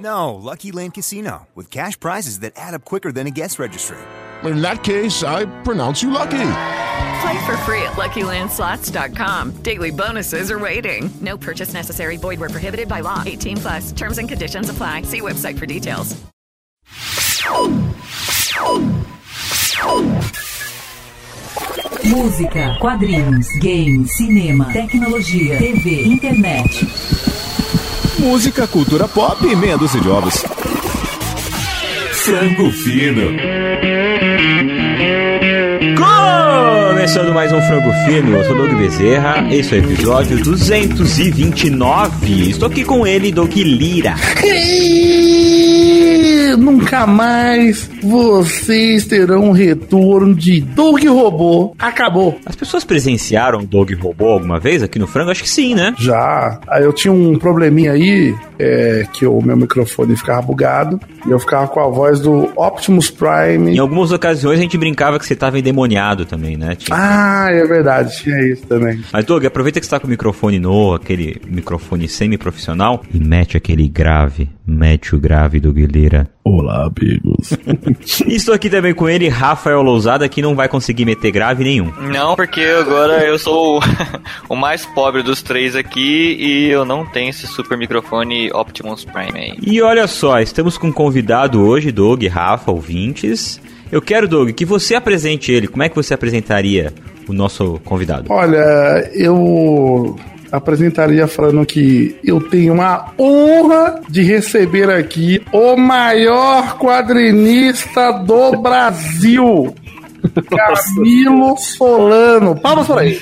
No, Lucky Land Casino, with cash prizes that add up quicker than a guest registry. In that case, I pronounce you lucky. Play for free at LuckyLandSlots.com. Daily bonuses are waiting. No purchase necessary. Void where prohibited by law. 18 plus. Terms and conditions apply. See website for details. Música, quadrinhos, games, cinema, tecnologia, TV, internet. Música, cultura pop e meia dúzia de ovos. Frango Fino. Começando mais um Frango Fino, eu sou Doug Bezerra, esse é o episódio 229. Estou aqui com ele, Doug Lira. Nunca mais vocês terão um retorno de Doug Robô. Acabou. As pessoas presenciaram o Doug Robô alguma vez aqui no Frango? Acho que sim, né? Já. Aí eu tinha um probleminha aí, é, que o meu microfone ficava bugado, e eu ficava com a voz do Optimus Prime. Em algumas ocasiões a gente brincava que você estava endemoniado também, né? Tinha... Ah, é verdade, tinha isso também. Mas Doug, aproveita que você tá com o microfone novo, aquele microfone semi-profissional, e mete aquele grave, mete o grave do Guilherme. Olá, amigos. Estou aqui também com ele, Rafael Lousada, que não vai conseguir meter grave nenhum. Não, porque agora eu sou o, o mais pobre dos três aqui e eu não tenho esse super microfone Optimus Prime aí. E olha só, estamos com um convidado hoje, Doug, Rafa, ouvintes. Eu quero, Doug, que você apresente ele. Como é que você apresentaria o nosso convidado? Olha, eu apresentaria falando que eu tenho uma honra de receber aqui o maior quadrinista do Brasil. Camilo Solano. Palmas por aí.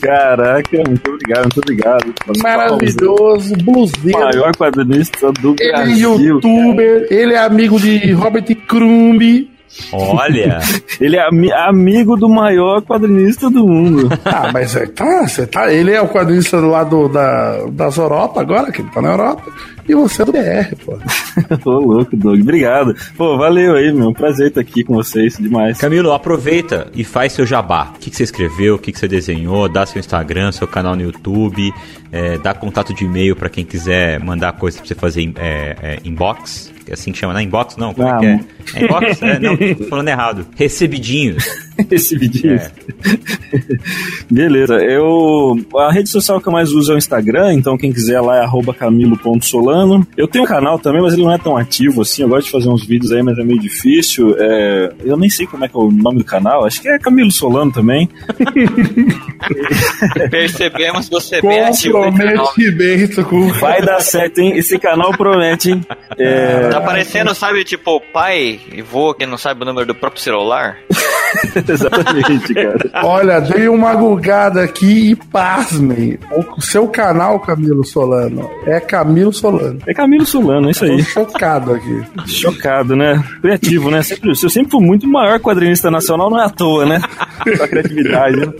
Caraca, muito obrigado, muito obrigado. Maravilhoso, bluseiro. Maior quadrinista do ele Brasil. é youtuber, cara. ele é amigo de Robert Crumb. Olha! ele é ami amigo do maior quadrinista do mundo. Ah, mas é, tá, você tá. Ele é o quadrinista lá do, da, das Europa agora, que ele tá na Europa. E você é do BR, pô. Tô louco, Doug. Obrigado. Pô, valeu aí, meu. Prazer estar aqui com vocês demais. Camilo, aproveita e faz seu jabá. O que, que você escreveu, o que, que você desenhou, dá seu Instagram, seu canal no YouTube, é, dá contato de e-mail para quem quiser mandar coisa pra você fazer é, é, inbox. É assim que chama, não? Inbox não? Como ah, é que é? é inbox? É, não, tô falando errado. Recebidinhos. Recebidinhos. É. Beleza. Eu. A rede social que eu mais uso é o Instagram, então quem quiser lá é camilo.solano. Eu tenho um canal também, mas ele não é tão ativo assim. Eu gosto de fazer uns vídeos aí, mas é meio difícil. É... Eu nem sei como é que é o nome do canal. Acho que é Camilo Solano também. Percebemos você bem ativo. Promete bem, com... Vai dar certo, hein? Esse canal promete, hein? É... Tá parecendo, sabe, tipo, pai e vô que não sabe o número do próprio celular? Exatamente, cara. Olha, dei uma gulgada aqui e pasmem. O seu canal, Camilo Solano, é Camilo Solano. É Camilo Solano, é isso aí. Tô chocado aqui. Chocado, né? Criativo, né? Sempre, eu sempre fui muito maior quadrinista nacional, não é à toa, né? Com a criatividade, né?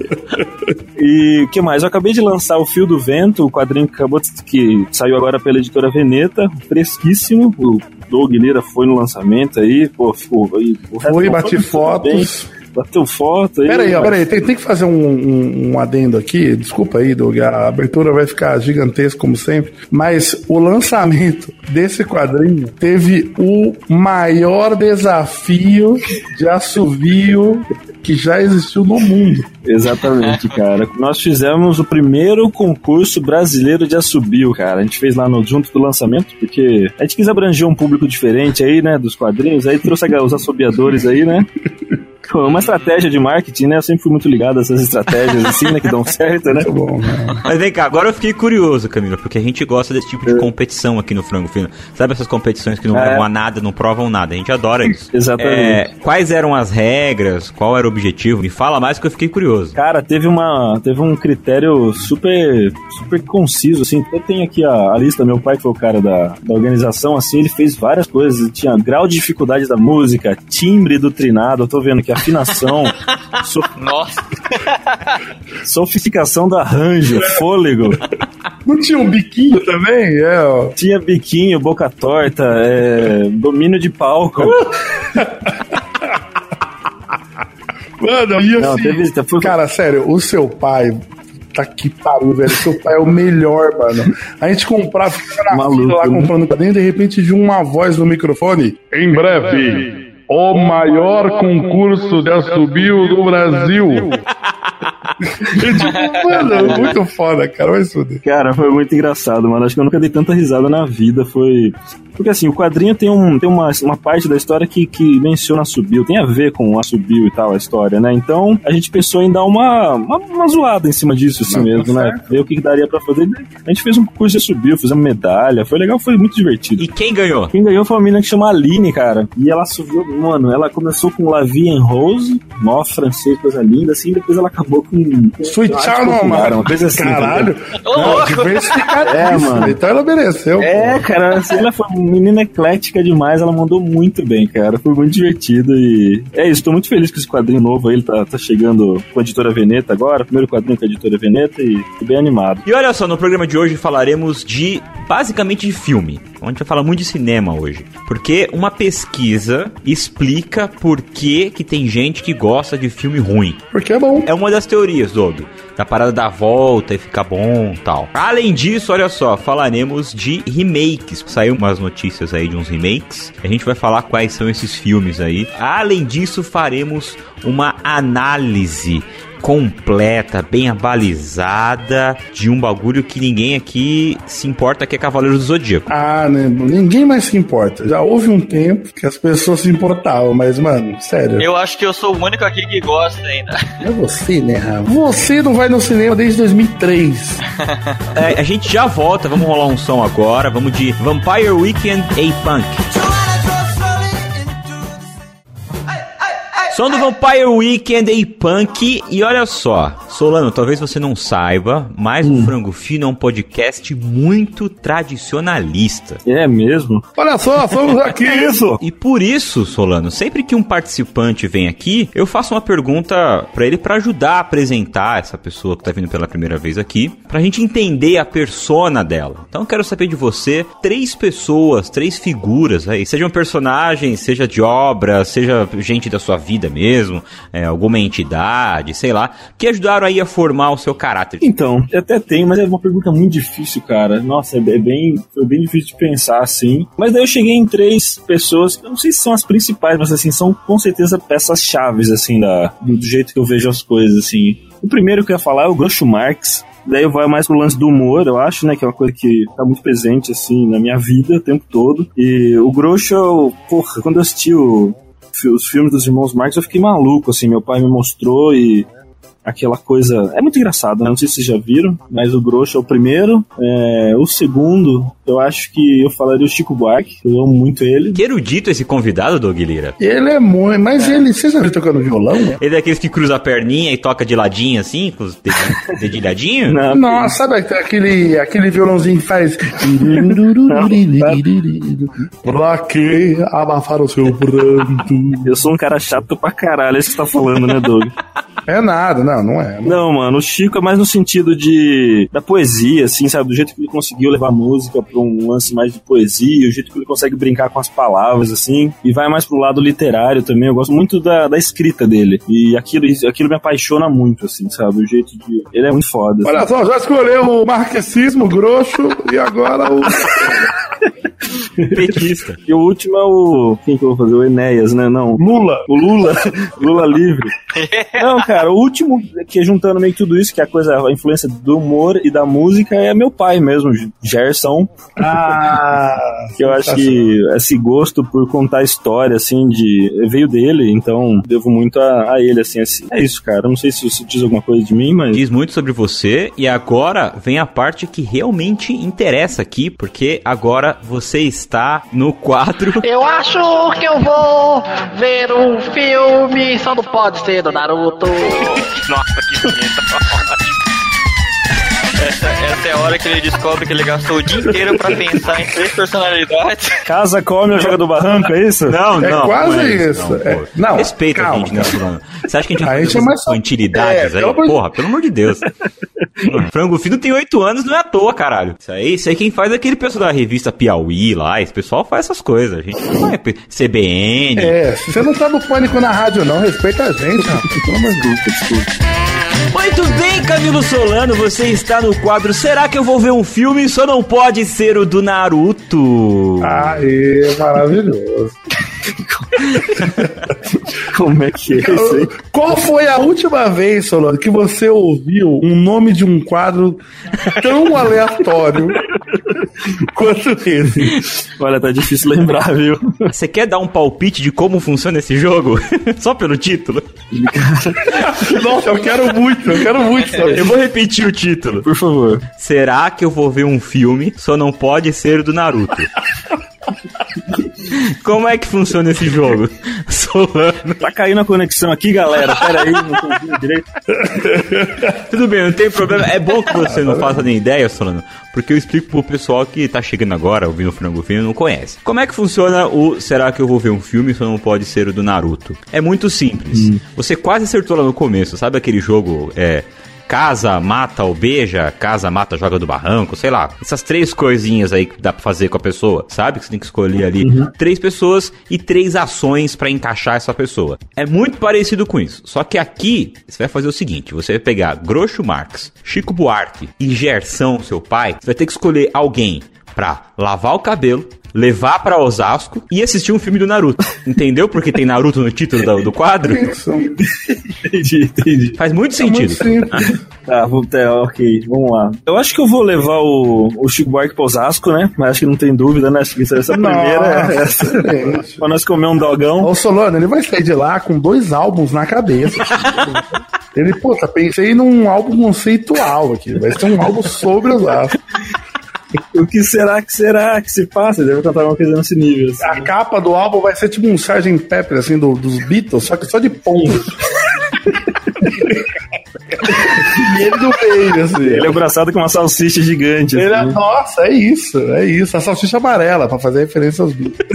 E o que mais? Eu acabei de lançar o Fio do Vento, o quadrinho que acabou de, que saiu agora pela editora Veneta, fresquíssimo. O Doug Lira foi no lançamento aí, pô, ficou. Aí, foi, bati fotos. Bem bateu foto aí. Peraí, ó, peraí, tem, tem que fazer um, um, um, adendo aqui. Desculpa aí, Doug, a abertura vai ficar gigantesca, como sempre. Mas o lançamento desse quadrinho teve o maior desafio de assovio que já existiu no mundo. Exatamente, cara. Nós fizemos o primeiro concurso brasileiro de assobio, cara. A gente fez lá no junto do lançamento, porque a gente quis abranger um público diferente aí, né, dos quadrinhos, aí trouxe os assobiadores aí, né? Pô, uma estratégia de marketing, né? Eu sempre fui muito ligado a essas estratégias assim, né? Que dão certo, né? Muito bom, né? Mas vem cá, agora eu fiquei curioso, Camila, porque a gente gosta desse tipo de competição aqui no Frango Fino. Sabe essas competições que não É. levam a nada, não provam nada? A gente adora isso. Exatamente. É, quais eram as regras? Qual era o objetivo? Me fala mais que eu fiquei curioso. Cara, teve uma teve um critério super super conciso assim. Eu tenho aqui a, a lista, meu pai que foi o cara da, da organização assim, ele fez várias coisas, tinha grau de dificuldade da música, timbre do trinado, eu tô vendo aqui afinação, so- Nossa, sofisticação do arranjo, fôlego, Não tinha um biquinho também? É, ó. tinha biquinho, boca torta, é, domínio de palco. Mano, e assim, Não, teve- foi- cara, sério, o seu pai. Tá que pariu, velho. Seu pai é o melhor, mano. A gente comprava, ficava na Maluco, fila lá né? comprando quadrinho, de repente de uma voz no microfone. Em breve, o maior concurso de assobio do Brasil. Eu digo, mano, muito foda, cara. Vai se fuder. Cara, foi muito engraçado, mano. Acho que eu nunca dei tanta risada na vida. Foi. Porque assim, o quadrinho tem, um, tem uma, uma parte da história que, que menciona assobio, tem a ver com assobio e tal, a história, né? Então a gente pensou em dar uma, uma, uma zoada em cima disso, assim Não, tá mesmo, né? certo. Ver o que, que daria pra fazer. A gente fez um curso de assobio, fizemos medalha, foi legal, foi muito divertido. E quem ganhou? Quem ganhou foi uma menina que chama Aline, cara. E ela subiu, mano, ela começou com La Vie en Rose, nó francês, coisa linda, assim, depois ela acabou com. Sweet Child popular, mano. uma coisa assim. Caralho. entendeu? Não, diversificadíssimo. É, mano. Então ela mereceu. É, cara, assim, ela foi menina eclética demais, ela mandou muito bem, cara. Foi muito divertido e. É isso, tô muito feliz com esse quadrinho novo aí, ele tá, tá chegando com a editora Veneta agora, primeiro quadrinho com a editora Veneta e tô bem animado. E olha só, no programa de hoje falaremos de basicamente de filme. A gente vai falar muito de cinema hoje. Porque uma pesquisa explica por que, que tem gente que gosta de filme ruim. Porque é bom. É uma das teorias, Doug. Da parada da volta e ficar bom tal. Além disso, olha só, falaremos de remakes. Saiu umas notícias aí de uns remakes. A gente vai falar quais são esses filmes aí. Além disso, faremos uma análise completa, bem abalizada de um bagulho que ninguém aqui se importa que é Cavaleiro do Zodíaco. Ah, né? Ninguém mais se importa. Já houve um tempo que as pessoas se importavam, mas, mano, sério. eu acho que eu sou o único aqui que gosta ainda. É você, né, Rafa? Você não vai no cinema desde 2003. É, a gente já volta, vamos rolar um som agora, vamos de Vampire Weekend A-Punk. Som do Vampire Weekend A-Punk e olha só, Solano, talvez você não saiba, mas o Frango Fino é um podcast muito tradicionalista. É mesmo? Olha só, somos aqui. isso? E por isso, Solano, sempre que um participante vem aqui, eu faço uma pergunta pra ele pra ajudar a apresentar essa pessoa que tá vindo pela primeira vez aqui, pra gente entender a persona dela. Então eu quero saber de você três pessoas, três figuras aí, seja um personagem, seja de obra, seja gente da sua vida mesmo, é, alguma entidade, sei lá, que ajudaram aí a formar o seu caráter. Então, até tenho, mas é uma pergunta muito difícil, cara. Nossa, é bem, foi bem difícil de pensar assim. Mas daí eu cheguei em três pessoas, eu não sei se são as principais, mas assim, são com certeza peças chaves, assim, da, do jeito que eu vejo as coisas, assim. O primeiro que eu ia falar é o Groucho Marx. Daí vai mais pro lance do humor, eu acho, né? Que é uma coisa que tá muito presente, assim, na minha vida o tempo todo. E o Groucho, porra, quando eu assisti o- os filmes dos irmãos Marx, eu fiquei maluco, assim. Meu pai me mostrou e aquela coisa. É muito engraçado, né? Não sei se vocês já viram, mas o Groucho é o primeiro. É, o segundo, eu acho que eu falaria o Chico Buarque, eu amo muito ele. Que erudito esse convidado, Doug Lira. Ele é muito. Mas ele. Vocês já viram tocando violão? Ele é daqueles que cruza a perninha e toca de ladinho assim, com os dedilhadinhos? Não, Nossa, sabe aquele, aquele violãozinho que faz. pra que abafar o seu pranto? eu sou um cara chato pra caralho, é isso que você tá falando, né, Doug? É nada, não, não é. Não, mano, o Chico é mais no sentido de da poesia, assim, sabe? Do jeito que ele conseguiu levar a música pra um lance mais de poesia, o jeito que ele consegue brincar com as palavras, assim, e vai mais pro lado literário também. Eu gosto muito da, da escrita dele. E aquilo, aquilo me apaixona muito, assim, sabe? O jeito de. Ele é muito foda. assim. Olha só, já escolheu o marxismo grosso e agora o. Petista. E o último é o. Quem que eu vou fazer? O Enéas, né? Não. Lula. O Lula. Lula livre. Não, cara, o último que é juntando meio que tudo isso, que é a coisa, a influência do humor e da música, é meu pai mesmo, Gerson. Ah, que eu acho que esse gosto por contar história, assim, de. veio dele, então devo muito a, a ele, assim, assim. É isso, cara. Não sei se você diz alguma coisa de mim, mas. Diz muito sobre você e agora vem a parte que realmente interessa aqui, porque agora você está no quadro. Eu acho que eu vou ver um filme, só não pode ser do Naruto. Nossa, que bonito. Essa, essa é a hora que ele descobre que ele gastou o dia inteiro pra pensar em três personalidades. Casa come ou joga do barranco, é isso? Não, É não. quase não é isso. Não, É- não, Respeita a calma, gente, né. Fulano? Você acha que a gente A vai gente fazer é mais- essas infantilidades É, aí? pelo de- Porra, pelo amor de Deus. Frango Fino tem oito anos, não é à toa, caralho. Isso aí, isso aí quem faz é aquele pessoal da revista Piauí lá. Esse pessoal faz essas coisas. A gente não é CBN. É, você não tá no pânico na rádio, não, respeita a gente, rapaz. Pelo amor de Deus. Muito bem, Camilo Solano, você está no quadro Será que eu vou ver um filme? Só não pode ser o do Naruto. Aê, maravilhoso. Como é que é isso aí? Qual foi a última vez, Solano, que você ouviu um nome de um quadro tão aleatório quanto esse? Olha, tá difícil lembrar, viu? Você quer dar um palpite de como funciona esse jogo? Só pelo título? Nossa, eu quero muito, eu quero muito saber. Eu vou repetir o título. Por favor. Será que eu vou ver um filme? Só não pode ser do Naruto. Como é que funciona esse jogo? Solano. Tá caindo a conexão aqui, galera. Pera aí, não tô ouvindo direito. Tudo bem, não tem problema. É bom que você não faça nem ideia, Solano, porque eu explico pro pessoal que tá chegando agora, ouvindo o Frango Fino e não conhece. Como é que funciona o Será que eu vou ver um filme só não pode ser o do Naruto? É muito simples. Você quase acertou lá no começo, sabe aquele jogo, é... Casa, mata ou beija, casa, mata, joga do barranco, sei lá. Essas três coisinhas aí que dá pra fazer com a pessoa, sabe? Que você tem que escolher ali três pessoas e três ações pra encaixar essa pessoa. É muito parecido com isso. Só que aqui você vai fazer o seguinte: você vai pegar Groucho Marx, Chico Buarque e Gerson, seu pai. Você vai ter que escolher alguém pra lavar o cabelo, levar pra Osasco e assistir um filme do Naruto. Entendeu? Porque tem Naruto no título do, do quadro. Entendi, entendi. Faz muito É muito sentido. simples. Tá, vou, tá, ok, vamos lá. Eu acho que eu vou levar o, o Chico Buarque pro Osasco, né? Mas acho que não tem dúvida, né? Acho que essa primeira é essa. pra nós comer um dogão. Ô Solano, ele vai sair de lá com dois álbuns na cabeça. ele, puta, pensei num álbum conceitual aqui. Vai ser um álbum sobre os astros. O que será que será que se passa? Deve cantar alguma coisa nesse nível. assim. A capa do álbum vai ser tipo um Sgt. Pepper, assim, do- dos Beatles, só que só de pombo. e ele no meio, assim. Ele é abraçado com uma salsicha gigante. Ele é- assim. nossa, é isso, é isso. A salsicha amarela, pra fazer referência aos Beatles.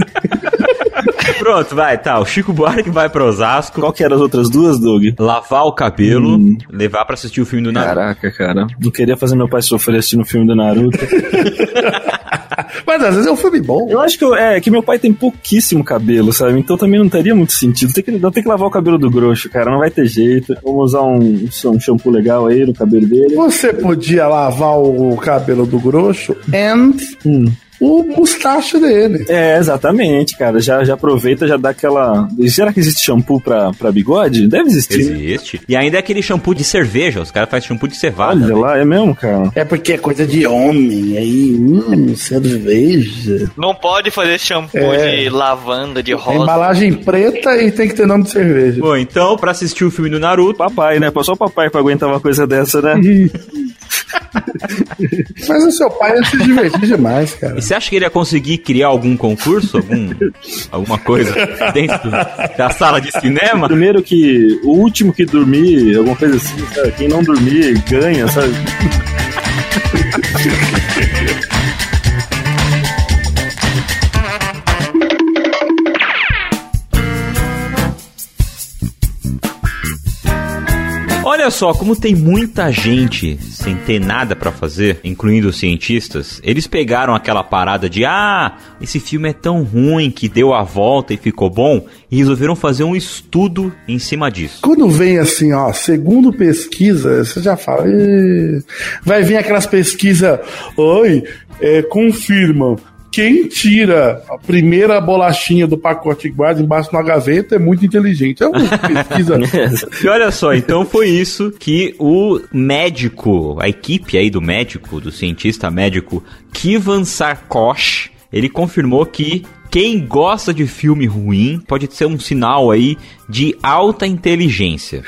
Pronto, vai, tá. O Chico Buarque vai pra Osasco, Qual que eram as outras duas, Doug? lavar o cabelo, levar pra assistir o filme do Naruto. Caraca, cara. Não queria fazer meu pai sofrer assistindo o filme do Naruto. Mas às vezes é um filme bom. Eu acho que eu- é que meu pai tem pouquíssimo cabelo, sabe? Então também não teria muito sentido. Tem que, não tem que lavar o cabelo do grosso, cara. Não vai ter jeito. Vamos usar um, um shampoo legal aí no cabelo dele. Você podia lavar o cabelo do grosso and Hum. O mustache dele. É, exatamente, cara. Já, já aproveita, já dá aquela. Será que existe shampoo pra, pra bigode? Deve existir. Existe. E ainda é aquele shampoo de cerveja. Os caras fazem shampoo de cevada. Olha lá, é mesmo, cara. É porque é coisa de homem, aí, hum, cerveja. Não pode fazer shampoo É. de lavanda, de É rosa. embalagem preta e tem que ter nome de cerveja. Bom, então, pra assistir o filme do Naruto, Papai, né? Só o papai pra aguentar uma coisa dessa, né? Mas o seu pai ia se divertir demais, cara. e você acha que ele ia conseguir criar algum concurso? Algum, alguma coisa dentro da sala de cinema? Primeiro que o último que dormir, alguma coisa assim, sabe? Quem não dormir ganha, sabe? Olha só, como tem muita gente sem ter nada pra fazer, incluindo os cientistas, eles pegaram aquela parada de ah, esse filme é tão ruim que deu a volta e ficou bom, e resolveram fazer um estudo em cima disso. Quando vem assim, ó, segundo pesquisa, você já fala. Vai vir aquelas pesquisas, oi, é, confirmam quem tira a primeira bolachinha do pacote e guarda embaixo na gaveta é muito inteligente. É uma pesquisa. E olha só, então foi isso que o médico, a equipe aí do médico, do cientista médico Kivan Sarkosh, ele confirmou que quem gosta de filme ruim pode ser um sinal aí de alta inteligência,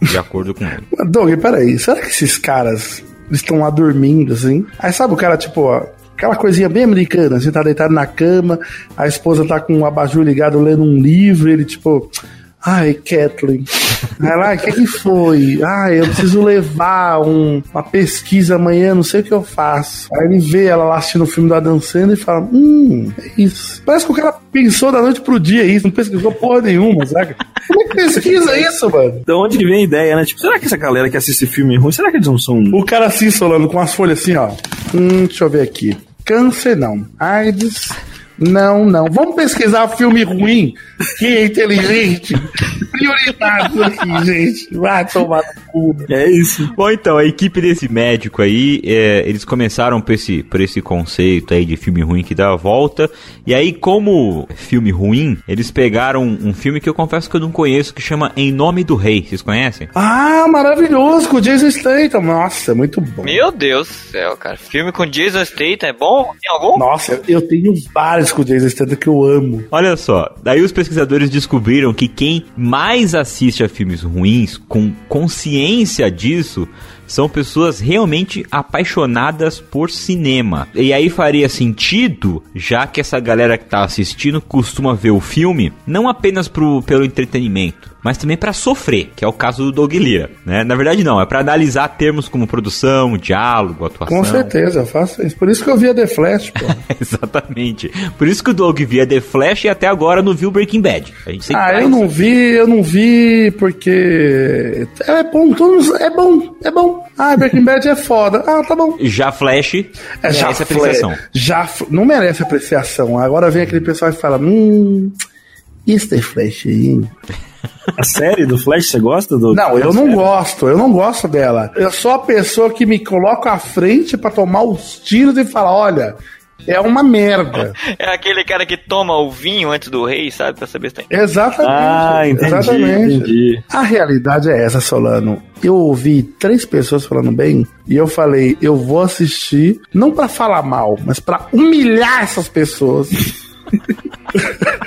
de acordo com ele. Doug, peraí, será que esses caras estão lá dormindo, assim? Aí sabe o cara, tipo, ó, aquela coisinha bem americana, você tá deitado na cama, a esposa tá com o abajur ligado lendo um livro, ele tipo, ai, Kathleen. Aí lá, o que que foi? Ai, eu preciso levar um- uma pesquisa amanhã, não sei o que eu faço. Aí ele vê ela lá assistindo o filme da dançando e fala, hum, é isso. Parece que o cara pensou da noite pro dia isso, não pesquisou porra nenhuma, sabe? Como é que pesquisa isso, mano? Da onde que vem a ideia, né? Tipo, será que essa galera que assiste filme ruim, será que eles não são. O cara assim, solando com as folhas assim, ó. Hum, deixa eu ver aqui. Câncer não. AIDS. Não, não. Vamos pesquisar filme ruim que é inteligente. Prioridades aqui, gente. Vai tomar no cu. É isso. Bom, então, a equipe desse médico aí, é, eles começaram por esse, por esse conceito aí de filme ruim que dá a volta. E aí, como filme ruim, eles pegaram um filme que eu confesso que eu não conheço, que chama Em Nome do Rei. Vocês conhecem? Ah, maravilhoso, com o Jason Statham. Nossa, muito bom. Meu Deus do céu, cara. Filme com Jason Statham é bom? Tem algum? Nossa, eu tenho vários com o Jason Statham que eu amo. Olha só, daí os pesquisadores descobriram que quem mais assiste a filmes ruins, com consciência disso, são pessoas realmente apaixonadas por cinema. E aí faria sentido, já que essa galera que tá assistindo costuma ver o filme não apenas pro, pelo entretenimento, mas também para sofrer, que é o caso do Doug Lira, né? Na verdade não, é para analisar termos como produção, diálogo, atuação. Com certeza, eu faço isso. Por isso que eu via The Flash, pô. Exatamente. Por isso que o Doug via The Flash e até agora não viu Breaking Bad. A gente sempre Ah, eu não vi, eu não vi porque é bom, todo mundo- é bom, é bom. Ah, Breaking Bad é foda. Ah, tá bom. Já Flash É, já, merece apreciação. já não merece apreciação. Agora vem aquele pessoal e fala: Hum, é Flash aí. A série do Flash, você gosta do. Não, eu não série? gosto, eu não gosto dela. Eu sou a pessoa que me coloca à frente pra tomar os tiros e falar: olha, é uma merda. É aquele cara que toma o vinho antes do rei, sabe? Pra saber se tem. Exatamente. Ah, entendi, exatamente. entendi. A realidade é essa, Solano. Eu ouvi três pessoas falando bem e eu falei, eu vou assistir não pra falar mal, mas pra humilhar essas pessoas.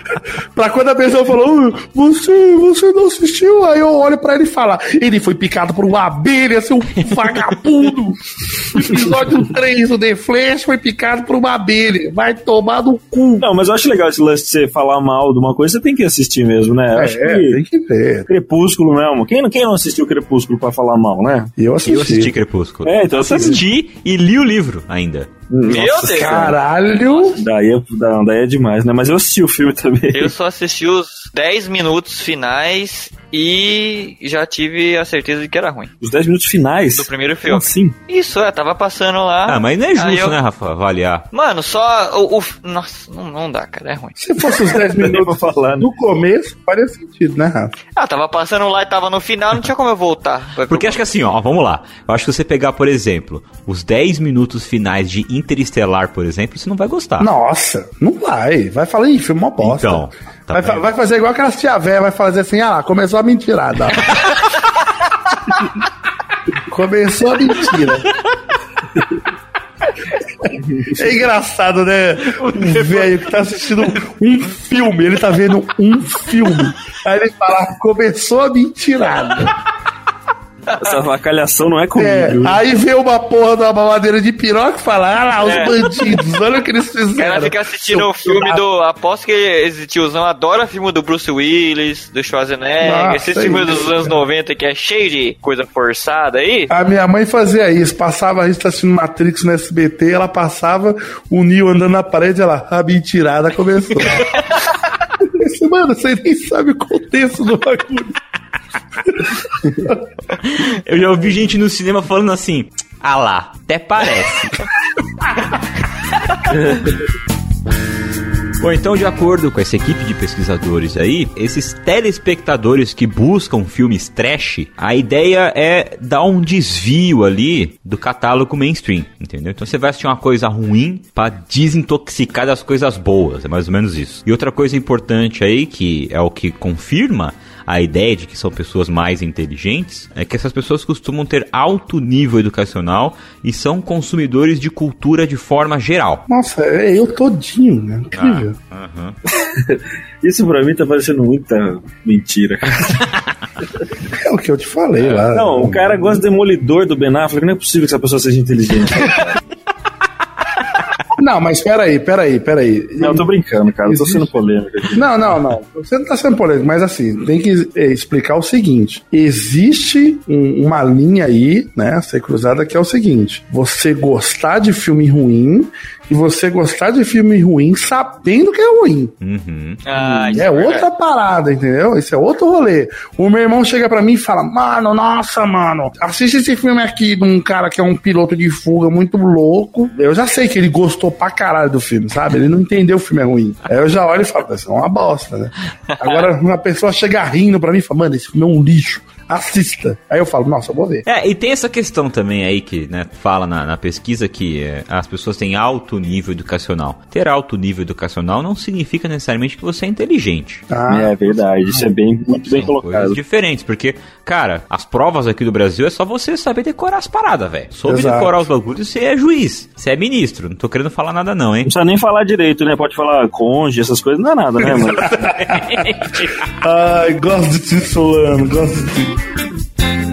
pra quando a pessoa falou, "Ah, você, você não assistiu? Aí eu olho pra ele e falo, ele foi picado por uma abelha, seu vagabundo. Episódio 3, o The Flash foi picado por uma abelha. Vai tomar no cu. Não, mas eu acho legal esse lance de você falar mal de uma coisa, você tem que assistir mesmo, né? Eu É, acho tem que. que ver. Crepúsculo mesmo. Quem, não- quem não assistiu Crepúsculo pra falar mal, né? Eu assisti. Eu assisti Crepúsculo. É, então assisti e li o livro ainda. Meu Nossa, Deus! Caralho! Daí é, da- daí é demais, né? Mas eu assisti o filme também. Eu só assisti os 10 minutos finais e já tive a certeza de que era ruim. Os 10 minutos finais. Do primeiro Como filme. assim? Isso, é, tava passando lá. Ah, mas não é justo, eu- né, Rafa, avaliar. Mano, só o. o- Nossa, não, não dá, cara, é ruim. Se fosse os 10 minutos falar, do começo, faria sentido, né, Rafa? Ah, tava passando lá e tava no final, não tinha como eu voltar. Porque acho que assim, ó, vamos lá. Eu acho que você pegar, por exemplo, os 10 minutos finais de Interestelar, por exemplo, você não vai gostar. Nossa, não vai. Vai falar, ih, filme mó bosta. Então, tá vai, fa- vai fazer igual aquelas tia véia, vai fazer assim, ah lá, começou a mentirada. começou a mentira. É engraçado, né? O velho que tá assistindo um filme, ele tá vendo um filme. Aí ele fala, começou a mentirada. Essa vacalhação não é comigo. É, aí vê uma porra de uma mamadeira de piroca e fala, ah lá, os É. bandidos, olha o que eles fizeram. O cara fica assistindo o filme filho do. Aposto que esse tiozão adora filme do Bruce Willis, do Schwarzenegger, Nossa, esses filmes isso, dos anos 90 que é cheio de coisa forçada aí. A minha mãe fazia isso, passava, a gente tá assistindo Matrix no SBT, ela passava o Neo andando na parede, ela, a mentirada começou. Mano, você nem sabe o contexto do bagulho. Eu já ouvi gente no cinema falando assim, ah lá, até parece. Bom, então, de acordo com essa equipe de pesquisadores aí, esses telespectadores que buscam filmes trash, a ideia é dar um desvio ali do catálogo mainstream, entendeu? Então você vai assistir uma coisa ruim pra desintoxicar das coisas boas, é mais ou menos isso. E outra coisa importante aí, que é o que confirma a ideia de que são pessoas mais inteligentes, é que essas pessoas costumam ter alto nível educacional e são consumidores de cultura de forma geral. Nossa, é eu todinho, né? Incrível. Ah, aham. Isso pra mim tá parecendo muita mentira. É o que eu te falei lá. Não, o cara gosta do demolidor do Ben Affleck, não é possível que essa pessoa seja inteligente. Não, mas peraí, peraí, peraí. Não, eu tô brincando, cara, eu tô sendo polêmico aqui. Não, não, não. Você não tá sendo polêmico, mas assim, tem que eh, explicar o seguinte: existe um- uma linha aí, né, a ser cruzada, que é o seguinte: você gostar de filme ruim e você gostar de filme ruim sabendo que é ruim. Uhum. Ah, isso é outra parada, entendeu? Isso é outro rolê. O meu irmão chega pra mim e fala: Mano, nossa, mano, assiste esse filme aqui de um cara que é um piloto de fuga muito louco. Eu já sei que ele gostou pra caralho do filme, sabe? Ele não entendeu o filme é ruim. Aí eu já olho e falo: Isso é uma bosta, né? Agora, uma pessoa chega rindo pra mim e fala: Mano, esse filme é um lixo. Assista. Aí eu falo: Nossa, eu vou ver. É, e tem essa questão também aí que né, fala na, na pesquisa que é, as pessoas têm alto nível educacional. Ter alto nível educacional não significa necessariamente que você é inteligente. Ah, é verdade, isso é bem, muito bem São coisas colocado. diferentes, porque, cara, as provas aqui do Brasil é só você saber decorar as paradas, velho. Soube Exato. decorar os bagulhos, você é juiz, você é ministro. Não tô querendo falar nada não, hein? Não precisa nem falar direito, né? Pode falar conge, essas coisas, não é nada, né, mano? Ai, gosto de Solano, gosto de ti.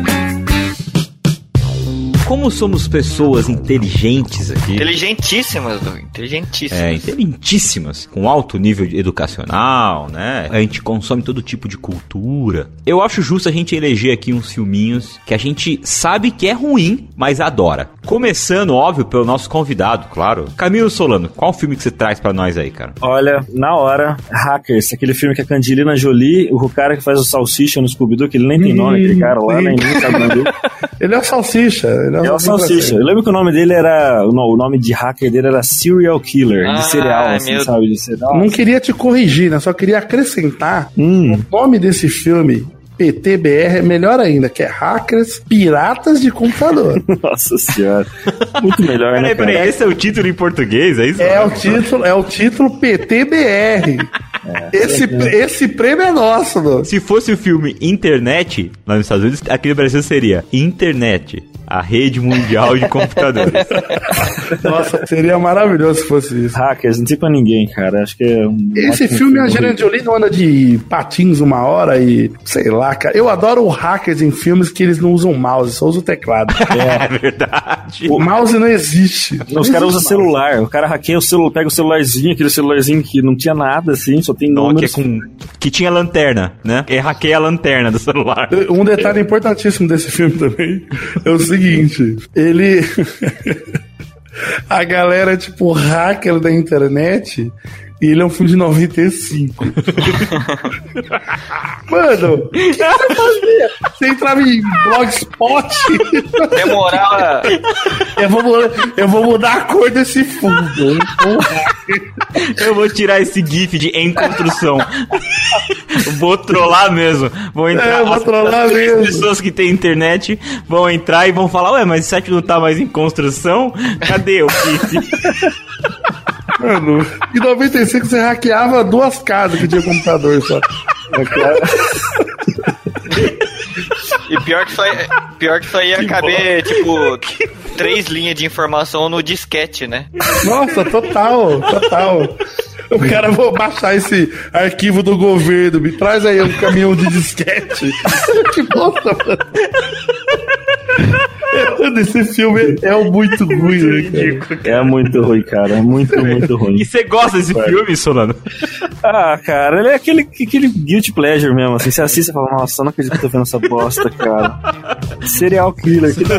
Como somos pessoas inteligentes aqui. Inteligentíssimas, Du. Inteligentíssimas. É, inteligentíssimas, com alto nível educacional, né? A gente consome todo tipo de cultura. Eu acho justo a gente eleger aqui uns filminhos que a gente sabe que é ruim, mas adora. Começando, óbvio, pelo nosso convidado, claro. Camilo Solano, qual filme que você traz pra nós aí, cara? Olha, na hora, Hackers, aquele filme que a Candelina Jolie, o cara que faz o Salsicha no Scooby-Doo, que ele nem tem nome, aquele cara lá, nem sabe. Ele é o Salsicha. Ele É o Salsicha. Eu lembro que o nome dele era. não, O nome de hacker dele era Serial Killer, Ah, de cereal, assim, meu- sabe? De cereal. Não queria te corrigir, né? Só queria acrescentar Hum. o nome desse filme. PTBR é melhor ainda, que é Hackers Piratas de Computador. Nossa senhora. Muito melhor, né, Peraí, peraí, cara? esse é o título em português, é isso? é o título, é o título PTBR. esse, esse prêmio é nosso, mano. Se fosse o filme Internet, lá nos Estados Unidos, aqui no Brasil seria Internet, a rede mundial de computadores. Nossa, seria maravilhoso se fosse isso. Hackers, não tem pra ninguém, cara. Acho que é um. Esse ótimo filme, a Angelina Jolie não anda de patins uma hora e sei lá, cara. Eu adoro hackers em filmes que eles não usam mouse, só usam o teclado. É verdade. O mouse não existe. Não, Os caras usam celular. O cara hackeia o celular, pega o celularzinho, aquele celularzinho que não tinha nada, assim, só tem Nokia números. com que tinha lanterna, né? E hackeia a lanterna do celular. Um detalhe importantíssimo desse filme também é o seguinte: ele. A galera é tipo hacker da internet e ele é um filme de 95. Mano, o que você fazia? Você entrava em blogspot. Demorava. Eu vou, eu vou mudar a cor desse fundo. Eu vou tirar esse gif de em construção. vou trollar mesmo. Vou entrar. É, eu vou as- trollar as mesmo. pessoas que têm internet vão entrar e vão falar: Ué, mas esse site não tá mais em construção? Cadê o gif? Mano, em 95 você hackeava duas casas que tinha computador só. E pior que só ia, pior que só ia caber, tipo, três linhas de informação no disquete, né? Nossa, total, total. O cara, vou baixar esse arquivo do governo, me traz aí um caminhão de disquete. que bosta, mano. Esse filme é muito ruim, né, cara? É muito ruim, cara. É muito, muito ruim. E você gosta desse filme, Solano? Ah, cara, ele é aquele, aquele guilty pleasure mesmo, assim. Você assiste e fala, nossa, eu não acredito que eu tô vendo essa bosta, cara. Serial killer, que da.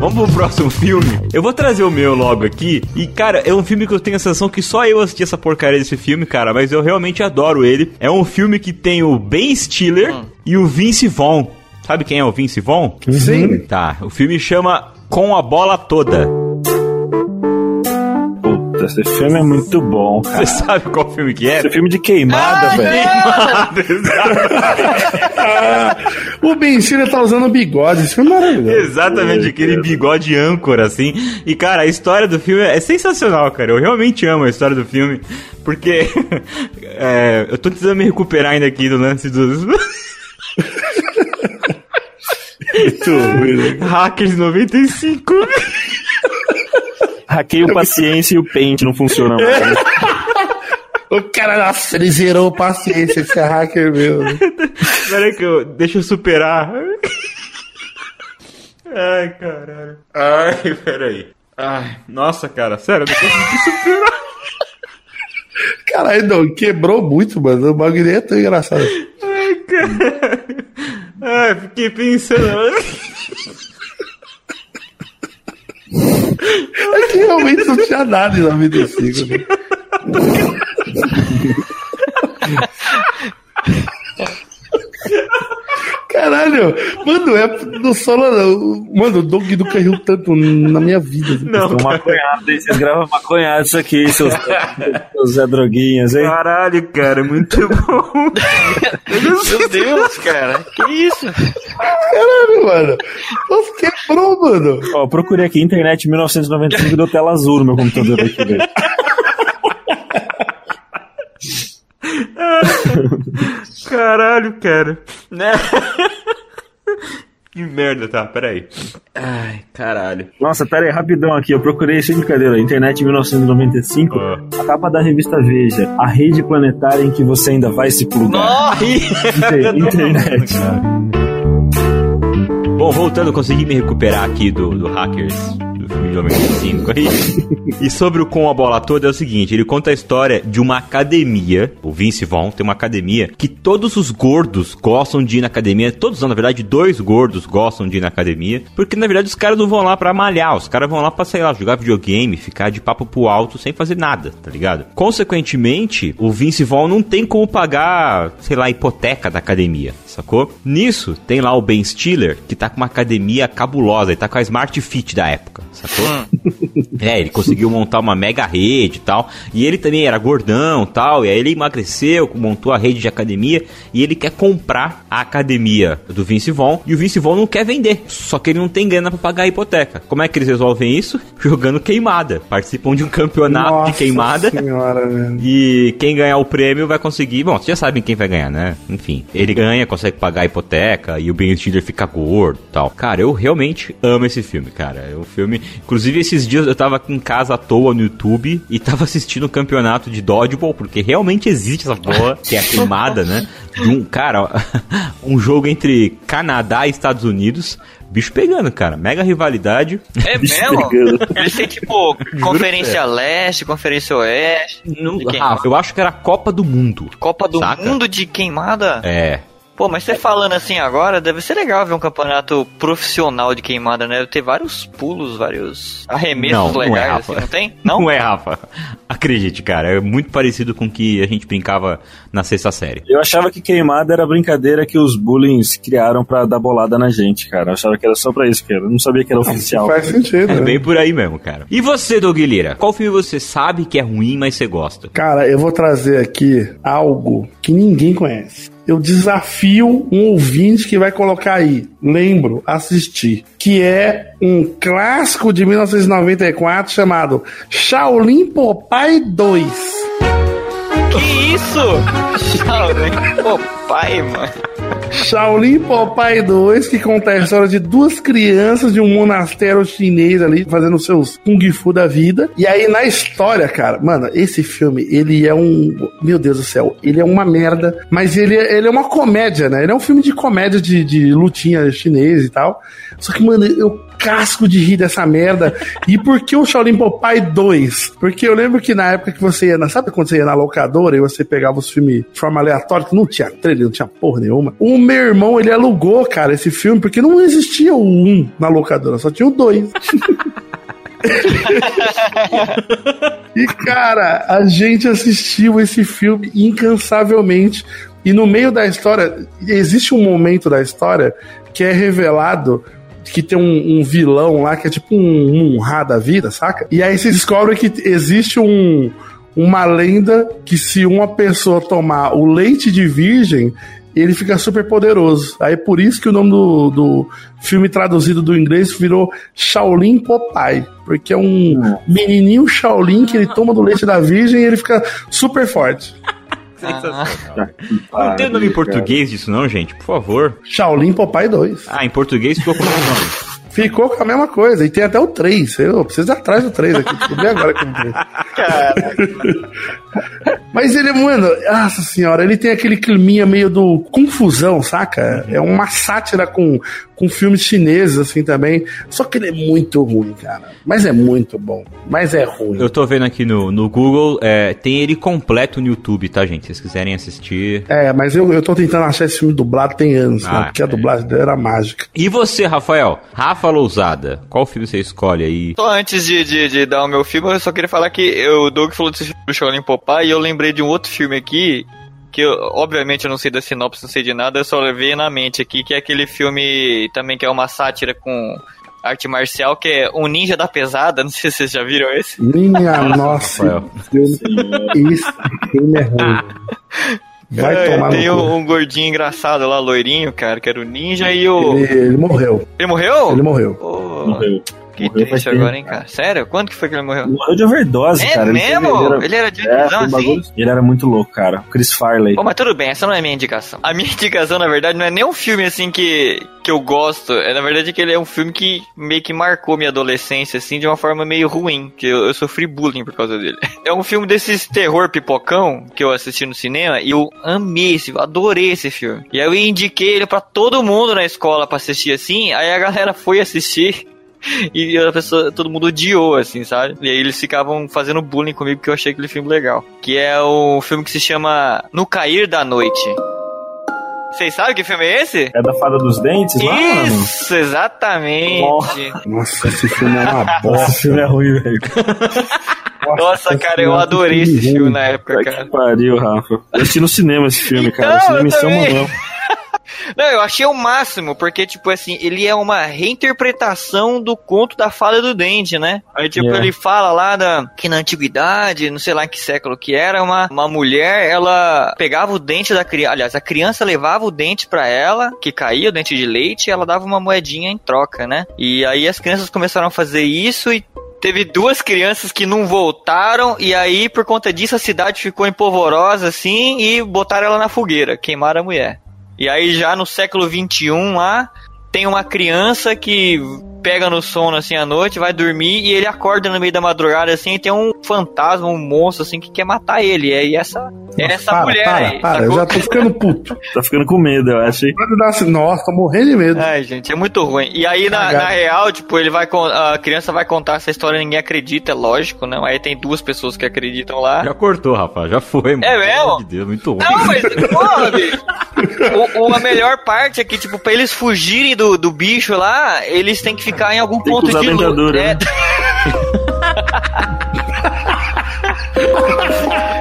Vamos pro próximo filme. Eu vou trazer o meu logo aqui. E, cara, é um filme que eu tenho a sensação que só eu assisti essa porcaria desse filme, cara. Mas eu realmente adoro ele. É um filme que tem o Ben Stiller e o Vince Vaughn. Sabe quem é o Vince Vaughn? Sim. Tá, o filme chama Com a Bola Toda. esse filme é muito bom. Você sabe qual filme que é? Esse filme de queimada, Ah, velho. Ah, o Ben Stiller tá usando bigode, isso é maravilhoso. Exatamente, aquele bigode âncora, assim. E, cara, a história do filme é sensacional, cara. Eu realmente amo a história do filme. Porque é, eu tô tentando me recuperar ainda aqui do lance dos. Hackers 95. Hackei o paciência e o pente não funcionam mais. O cara, nossa, ele zerou paciência, esse é hacker mesmo. Peraí que eu. Deixa eu superar. Ai, caralho. Ai, peraí. Ai, nossa, cara, sério, eu não consegui superar. Caralho, não, quebrou muito, mano. O bagulho é tão engraçado. Ai, caralho. Ai, fiquei pensando. É que realmente não tinha nada em 95. Né? Caralho, mano, é do solo. Mano, o Doug nunca riu tanto na minha vida. Não, São maconhados, hein? Vocês gravam maconhado isso aqui, seus, seus Zé Droguinhas, hein? Caralho, cara, muito bom. Meu Deus, cara. Que isso? Caralho, mano. Nossa, quebrou, mano. Ó, procurei aqui, internet 1995 deu tela azul no meu computador aqui, velho. Caralho, cara. Né? Que merda, tá, peraí. Ai, caralho. Nossa, pera aí, rapidão aqui, eu procurei sem brincadeira, internet 1995, a capa da revista Veja, a rede planetária em que você ainda vai se plugar. Inter- internet. Bom, voltando, consegui me recuperar aqui do, do Hackers do filme de 95 aí. e sobre o Com a Bola Toda é o seguinte: ele conta a história de uma academia. O Vince Vaughn tem uma academia que todos os gordos gostam de ir na academia. Todos na verdade, dois gordos gostam de ir na academia. Porque na verdade os caras não vão lá pra malhar, os caras vão lá pra, sei lá, jogar videogame, ficar de papo pro alto sem fazer nada, tá ligado? Consequentemente, o Vince Vaughn não tem como pagar, sei lá, a hipoteca da academia, sacou? Nisso, tem lá o Ben Stiller, que tá com uma academia cabulosa, ele tá com a Smart Fit da época, sacou? é, ele conseguiu montar uma mega rede e tal, e ele também era gordão e tal, e aí ele emagreceu, montou a rede de academia, e ele quer comprar a academia do Vince Vaughn, e o Vince Vaughn não quer vender, só que ele não tem grana pra pagar a hipoteca. Como é que eles resolvem isso? Jogando queimada. Participam de um campeonato Nossa de queimada. Senhora, velho. E quem ganhar o prêmio vai conseguir. Bom, vocês já sabem quem vai ganhar, né? Enfim, ele ganha, consegue pagar a hipoteca e o Ben Stiller fica gordo e tal. Cara, eu realmente amo esse filme, cara. É um filme. Inclusive, esses dias eu tava aqui em casa à toa no YouTube e tava assistindo o campeonato de Dodgeball, porque realmente existe essa porra, que é a queimada, né? De um, cara, um jogo entre Canadá e Estados Unidos. Bicho pegando, cara. Mega rivalidade. É mesmo? Eles têm tipo Conferência Leste, Conferência Oeste. Quem- Rafa, eu acho que era Copa do Mundo. Copa do Saca? Mundo de queimada? É. Pô, mas você falando assim agora, deve ser legal ver um campeonato profissional de queimada, né? Deve ter vários pulos, vários arremessos Não, não é, legais, Rafa. assim, não tem? Não? Não é, Rafa. Acredite, cara. É muito parecido com o que a gente brincava na sexta série. Eu achava que queimada era a brincadeira que os bullies criaram pra dar bolada na gente, cara. Eu achava que era só pra isso, cara. Eu não sabia que era oficial. Faz sentido. É né? bem por aí mesmo, cara. E você, Doug Lira? Qual filme você sabe que é ruim, mas você gosta? Cara, eu vou trazer aqui algo que ninguém conhece. Eu desafio um ouvinte que vai colocar aí, lembro, assistir, que é um clássico de 1994 chamado Shaolin Popeye 2. Que isso? Shaolin, pai, mano. Shaolin Popeye 2, que conta a história de duas crianças de um monastério chinês ali, fazendo seus Kung Fu da vida. E aí, na história, cara, mano, esse filme, ele é um. Meu Deus do céu, ele é uma merda, mas ele, é- ele é uma comédia, né? Ele é um filme de comédia de, de lutinha chinês e tal. Só que, mano, eu casco de rir dessa merda. E por que o Shaolin Popeye 2? Porque eu lembro que na época que você ia na. Sabe quando você ia na locadora e você pegava os filmes de forma aleatória, que não tinha trailer, não tinha porra nenhuma? O meu irmão, ele alugou, cara, esse filme, porque não existia o 1 na locadora, só tinha o 2. E, cara, a gente assistiu esse filme incansavelmente. E no meio da história, existe um momento da história que é revelado que tem um, um vilão lá que é tipo um Munha da vida, saca? E aí você descobre que existe um uma lenda que se uma pessoa tomar o leite de virgem, ele fica super poderoso. Aí por isso que o nome do, do filme traduzido do inglês virou Shaolin Popeye. Porque é um menininho Shaolin que ele toma do leite da virgem e ele fica super forte. Não tem nome em português disso não, gente? Por favor. Shaolin Popeye 2. Ah, em português ficou com o nome. Ficou com a mesma coisa. E tem até o 3. Eu preciso ir atrás do 3 aqui. Descobri agora como 3. Mas ele, mano, nossa senhora, ele tem aquele climinha meio do confusão, saca? É uma sátira com, com filmes chineses, assim, também. Só que ele é muito ruim, cara. Mas é muito bom. Mas é ruim. Eu tô vendo aqui no, no Google, é, tem ele completo no YouTube, tá, gente? Se vocês quiserem assistir. É, mas eu, eu tô tentando achar esse filme dublado tem anos, né? Ah, Porque a é. dublagem dele era mágica. E você, Rafael? Rafa Lousada, qual filme você escolhe aí? Só antes de, de, de dar o meu filme, eu só queria falar que eu, o Doug falou desse filme do Shaolin Popeye e eu lembrei de um outro filme aqui que eu, obviamente eu não sei da sinopse, não sei de nada, eu só levei na mente aqui, que é aquele filme também que é uma sátira com arte marcial, que é Um Ninja da Pesada, não sei se vocês já viram esse. Minha nossa, Rafael. filme, esse filme é ruim. Vai É, tomar Tem um, um gordinho engraçado lá, loirinho, cara, que era o ninja e o... Ele, ele morreu. Ele morreu? Ele morreu. Ô, Morreu. Que Morreu triste agora, hein, cara. Sério? Quando que foi que ele morreu? Morreu de overdose, É cara. mesmo? Ele era de é, visão, assim? bagulho- Ele era muito louco, cara. Chris Farley. Bom, mas tudo bem, essa não é minha indicação. A minha indicação, na verdade, não é nem um filme assim que, que eu gosto. É na verdade que ele é um filme que meio que marcou minha adolescência, assim, de uma forma meio ruim. Que eu, eu sofri bullying por causa dele. É um filme desses terror pipocão que eu assisti no cinema e eu amei esse, adorei esse filme. E aí eu indiquei ele pra todo mundo na escola pra assistir assim, aí a galera foi assistir. E a pessoa, todo mundo odiou, assim, sabe? E aí eles ficavam fazendo bullying comigo porque eu achei aquele filme legal. Que é o filme que se chama No Cair da Noite. Vocês sabem que filme é esse? É da Fada dos Dentes lá, mano? Isso, exatamente. Nossa, esse filme é uma Nossa, bosta. esse filme é ruim, velho. Nossa, cara, eu adorei esse filme na época, cara. que pariu, Rafa. Eu assisti no cinema esse filme, cara. Então, cinema eu em São também. Manuel. Não, eu achei o máximo, porque, tipo assim, ele é uma reinterpretação do conto da fala do dente, né? Aí, tipo, É. ele fala lá da, que na antiguidade, não sei lá em que século que era, uma, uma mulher, ela pegava o dente da criança, aliás, a criança levava o dente pra ela, que caía o dente de leite, e ela dava uma moedinha em troca, né? E aí as crianças começaram a fazer isso e Teve duas crianças que não voltaram, e aí, por conta disso, a cidade ficou empolvorosa, assim, e botaram ela na fogueira, queimaram a mulher. E aí, já no século XXI, lá, tem uma criança que pega no sono, assim, à noite, vai dormir, e ele acorda no meio da madrugada, assim, e tem um fantasma, um monstro, assim, que quer matar ele. E aí, essa, é essa para, mulher para, aí, para, eu já tô ficando puto. Tá ficando com medo, eu acho. hein? Pode dar assim, nossa, tô morrendo de medo. Ai, gente, é muito ruim. E aí, na, na real, tipo, ele vai a criança vai contar essa história e ninguém acredita, é lógico, né? Aí tem duas pessoas que acreditam lá. Já cortou, Rafa, já foi, mano. É mesmo? De Deus, muito ruim. Não, mas, porra, bicho. O, o- a melhor parte é que, tipo, pra eles fugirem do, do bicho lá, eles têm que ficar em algum Tem ponto de luz. dentadura, É,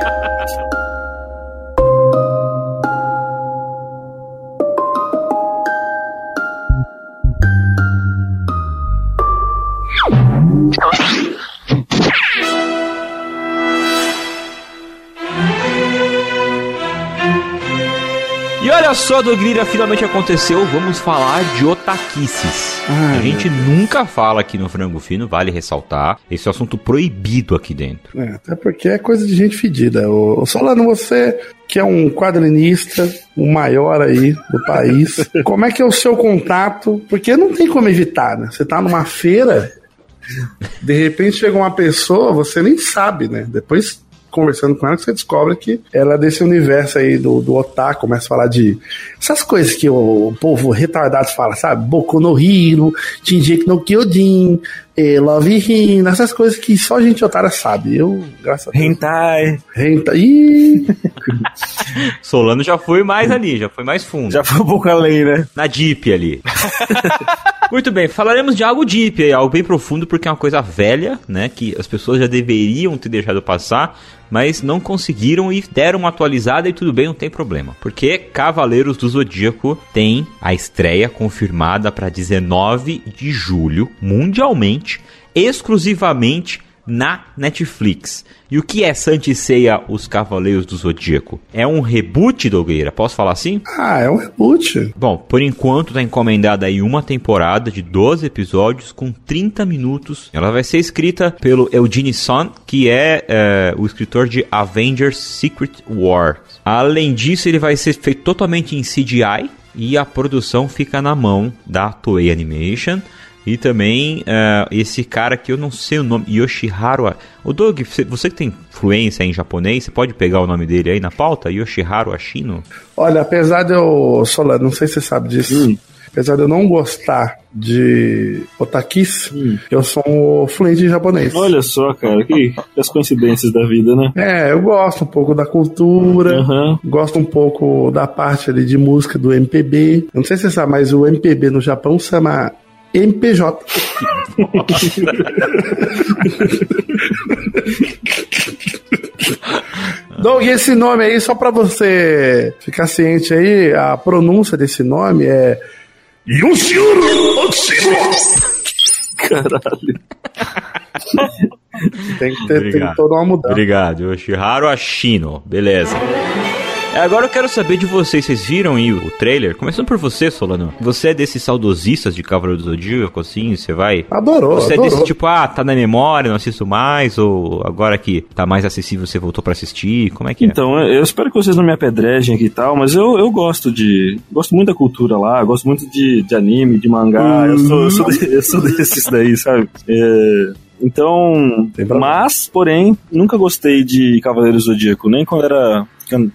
olha só, Dogrira, finalmente aconteceu. Vamos falar de otaquices. Ai, a gente nunca fala aqui no Frango Fino, vale ressaltar. Esse é um assunto proibido aqui dentro. É, até porque é coisa de gente fedida. Ô, Solano, você que é um quadrinista, o maior aí do país, como é que é o seu contato? Porque não tem como evitar, né? Você tá numa feira, de repente chega uma pessoa, você nem sabe, né? Depois conversando com ela, que você descobre que ela é desse universo aí do, do otaku, começa a falar de essas coisas que o, povo retardado fala, sabe? Boku no Hiro, Shinji no Kyojin, eh, Love Hina, essas coisas que só gente otária sabe. Eu, graças a Deus. Hentai. Hentai. Ih, Solano já foi mais ali, já foi mais fundo. Já foi um pouco além, né? Na Deep ali. Muito bem, falaremos de algo deep, aí, algo bem profundo, porque é uma coisa velha, né? Que as pessoas já deveriam ter deixado passar, mas não conseguiram e deram uma atualizada e tudo bem, não tem problema. Porque Cavaleiros do Zodíaco tem a estreia confirmada para 19 de julho, mundialmente, exclusivamente na Netflix. E o que é Santa Ceia Os Cavaleiros do Zodíaco? É um reboot, Dogueira? Posso falar assim? Ah, é um reboot. Bom, por enquanto tá encomendada aí uma temporada de 12 episódios com 30 minutos. Ela vai ser escrita pelo Eugene Son, que é, é o escritor de Avengers Secret War. Além disso, ele vai ser feito totalmente em CGI e a produção fica na mão da Toei Animation. E também uh, esse cara que eu não sei o nome, Yoshiharu. O Doug, você que tem fluência em japonês, você pode pegar o nome dele aí na pauta? Yoshiharu Ashino? Olha, apesar de eu. Solano, não sei se você sabe disso. Hum. Apesar de eu não gostar de otakis, hum. eu sou fluente em japonês. Olha só, cara, que, as coincidências da vida, né? É, eu gosto um pouco da cultura, uhum. gosto um pouco da parte ali de música do MPB. Eu não sei se você sabe, mas o MPB no Japão se chama MPJ. Doug, esse nome aí, só para você ficar ciente aí, a pronúncia desse nome é Yoshiro Otsuro. Caralho. tem que ter, tem toda uma mudança. Obrigado, Yoshiharu Ashino. Beleza. É, agora eu quero saber de vocês. Vocês viram aí o trailer? Começando por você, Solano. Você é desses saudosistas de Cavaleiro do Zodíaco, assim? Você vai. Adorou. Você adorou. é desse tipo, ah, tá na memória, não assisto mais? Ou agora que tá mais acessível, você voltou para assistir? Como é que então, é? Então, eu espero que vocês não me apedrejem aqui e tal, mas eu, eu gosto de. Gosto muito da cultura lá, gosto muito de, de anime, de mangá. Eu, sou, eu, sou de, eu sou desses daí, sabe? É. Então, mas, porém, nunca gostei de Cavaleiros do Zodíaco, nem quando era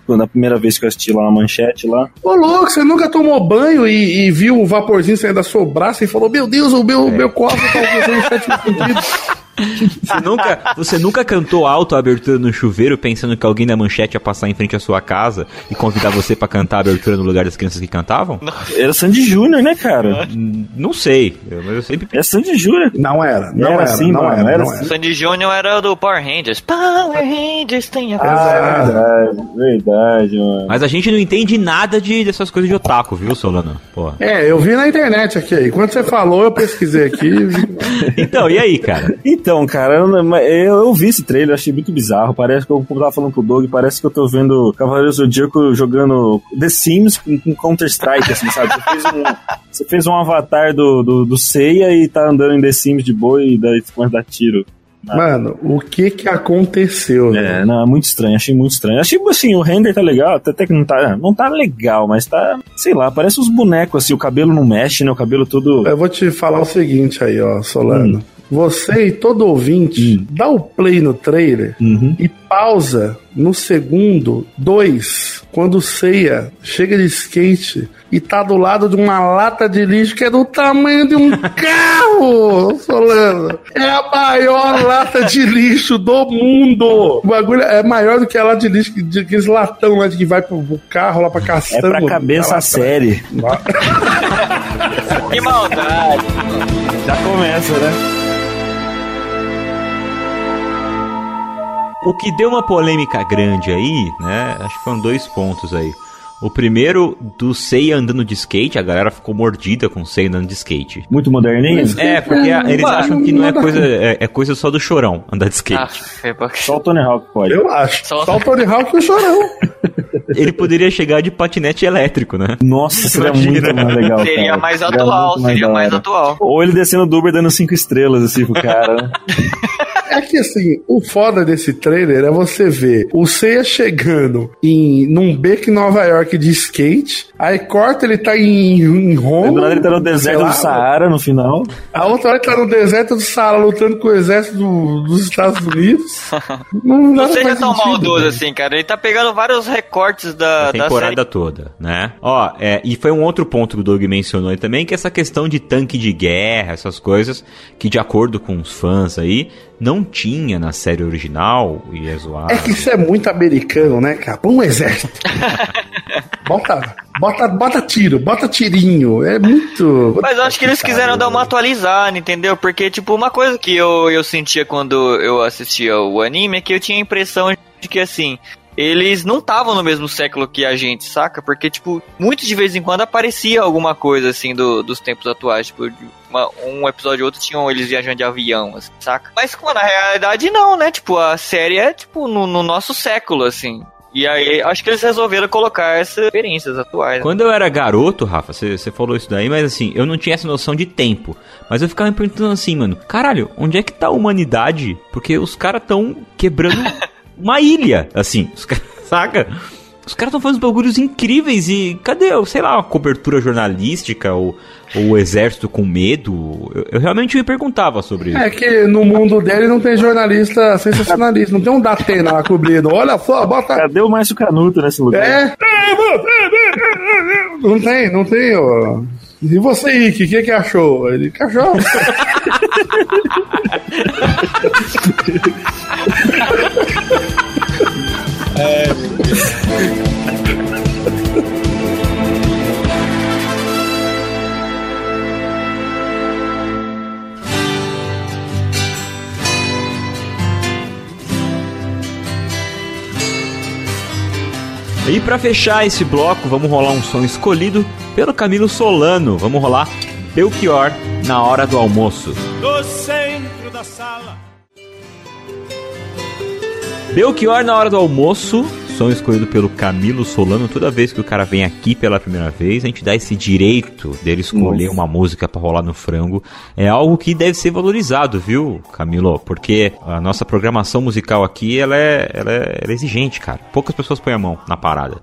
na primeira vez que eu assisti lá na manchete lá. Ô, louco, você nunca tomou banho e, e viu o vaporzinho saindo da sua braça e falou: Meu Deus, o meu, é. meu copo tá fazendo sétimo sentido. Você nunca, você nunca cantou alto a abertura no chuveiro pensando que alguém da manchete ia passar em frente à sua casa e convidar você para cantar a abertura no lugar das crianças que cantavam? Era Sandy Júnior, né, cara? Não sei, mas eu sempre. É Sandy Júnior. Não era, não era, era assim, não, era, não era. Não era. Sandy Júnior era do Power Rangers. Power Rangers tem a ah, verdade, verdade, mano. Mas a gente não entende nada de, dessas coisas de otaku, viu, Solano? Porra. É, eu vi na internet aqui. Enquanto você falou, eu pesquisei aqui. então, e aí, cara? Então, cara, eu, eu, vi esse trailer, achei muito bizarro. Parece que eu tava falando com o Doug, parece que eu tô vendo Cavaleiros do Zodíaco jogando The Sims com, Counter-Strike, assim, sabe? Você fez, um, você fez um avatar do, do, do Seiya e tá andando em The Sims de boa e daí começa a dar tiro. Mano, o que que aconteceu? É, não, é muito estranho, achei muito estranho. Achei, assim, o render tá legal, até que não tá, não tá legal, mas tá, sei lá, parece uns bonecos, assim, o cabelo não mexe, né, o cabelo todo... Eu vou te falar o seguinte aí, ó, Solano. Hum você e todo ouvinte, hum. dá o play no trailer uhum. e pausa no segundo dois, quando ceia chega de skate e tá do lado de uma lata de lixo que é do tamanho de um carro, Solano. É a maior lata de lixo do mundo. O bagulho é maior do que a lata de lixo, de aqueles latão lá de que vai pro, pro carro lá pra caçamba. É pra cabeça a série. que maldade. Já começa, né? O que deu uma polêmica grande aí, né? Acho que foram dois pontos aí. O primeiro do Sei andando de skate, a galera ficou mordida com o Sei andando de skate. Muito moderninho? É, porque é, eles acham que não é coisa, é, é, coisa só do chorão andar de skate. Ah, só o Tony Hawk pode. Eu acho. Só, só o Tony Hawk e o chorão. Ele poderia chegar de patinete elétrico, né? Nossa, seria Imagina. muito mais legal. Seria cara. mais atual, seria, seria mais, mais atual. Ou ele descendo do Uber dando cinco estrelas assim pro cara, né? É que assim, o foda desse trailer é você ver o Seiya chegando em, num beco em Nova York de skate, aí corta ele tá em, em Roma. ele tá no deserto lá, do Saara no final. A outra hora ele tá no deserto do Saara lutando com o exército do, dos Estados Unidos. não, não seja tão sentido, maldoso assim, cara. Ele tá pegando vários recortes da, a temporada da toda, né? Ó, é, e foi um outro ponto que o Doug mencionou aí também, que é essa questão de tanque de guerra, essas coisas, que de acordo com os fãs aí, não tinha na série original e é zoado. É que isso é muito americano, né, cara? Põe um exército. Bota, bota, bota tiro, bota tirinho. É muito. Mas eu acho que eles quiseram dar uma atualizada, entendeu? Porque, tipo, uma coisa que eu, eu sentia quando eu assistia o anime é que eu tinha a impressão de que, assim, eles não estavam no mesmo século que a gente, saca? Porque, tipo, muito de vez em quando aparecia alguma coisa, assim, do, dos tempos atuais. Tipo, uma, um episódio ou outro tinham eles viajando de avião, assim, saca? Mas, na realidade, não, né? Tipo, a série é, tipo, no, no nosso século, assim. E aí, acho que eles resolveram colocar essas experiências atuais. Quando eu era garoto, Rafa, você falou isso daí, mas assim, eu não tinha essa noção de tempo. Mas eu ficava me perguntando assim, mano, caralho, onde é que tá a humanidade? Porque os caras tão quebrando uma ilha, assim, os caras, saca? Os caras estão fazendo bagulhos incríveis e cadê, sei lá, a cobertura jornalística ou, ou o exército com medo? Eu, eu, realmente me perguntava sobre isso. É que no mundo dele não tem jornalista sensacionalista, não tem um Datena lá cobrindo. Olha só, bota. Cadê o Márcio Canuto nesse lugar? É? Não tem, não tem, ó. E você, Rick, o que, que achou? Ele, cachorro. é. E para fechar esse bloco, vamos rolar um som escolhido pelo Camilo Solano. Vamos rolar Belchior na hora do almoço. No centro da sala. Belchior na hora do almoço, som escolhido pelo Camilo Solano. Toda vez que o cara vem aqui pela primeira vez, a gente dá esse direito dele escolher Nossa. uma música para rolar no frango. É algo que deve ser valorizado, viu, Camilo? Porque a nossa programação musical aqui, ela é, ela é, ela é exigente, cara. Poucas pessoas põem a mão na parada.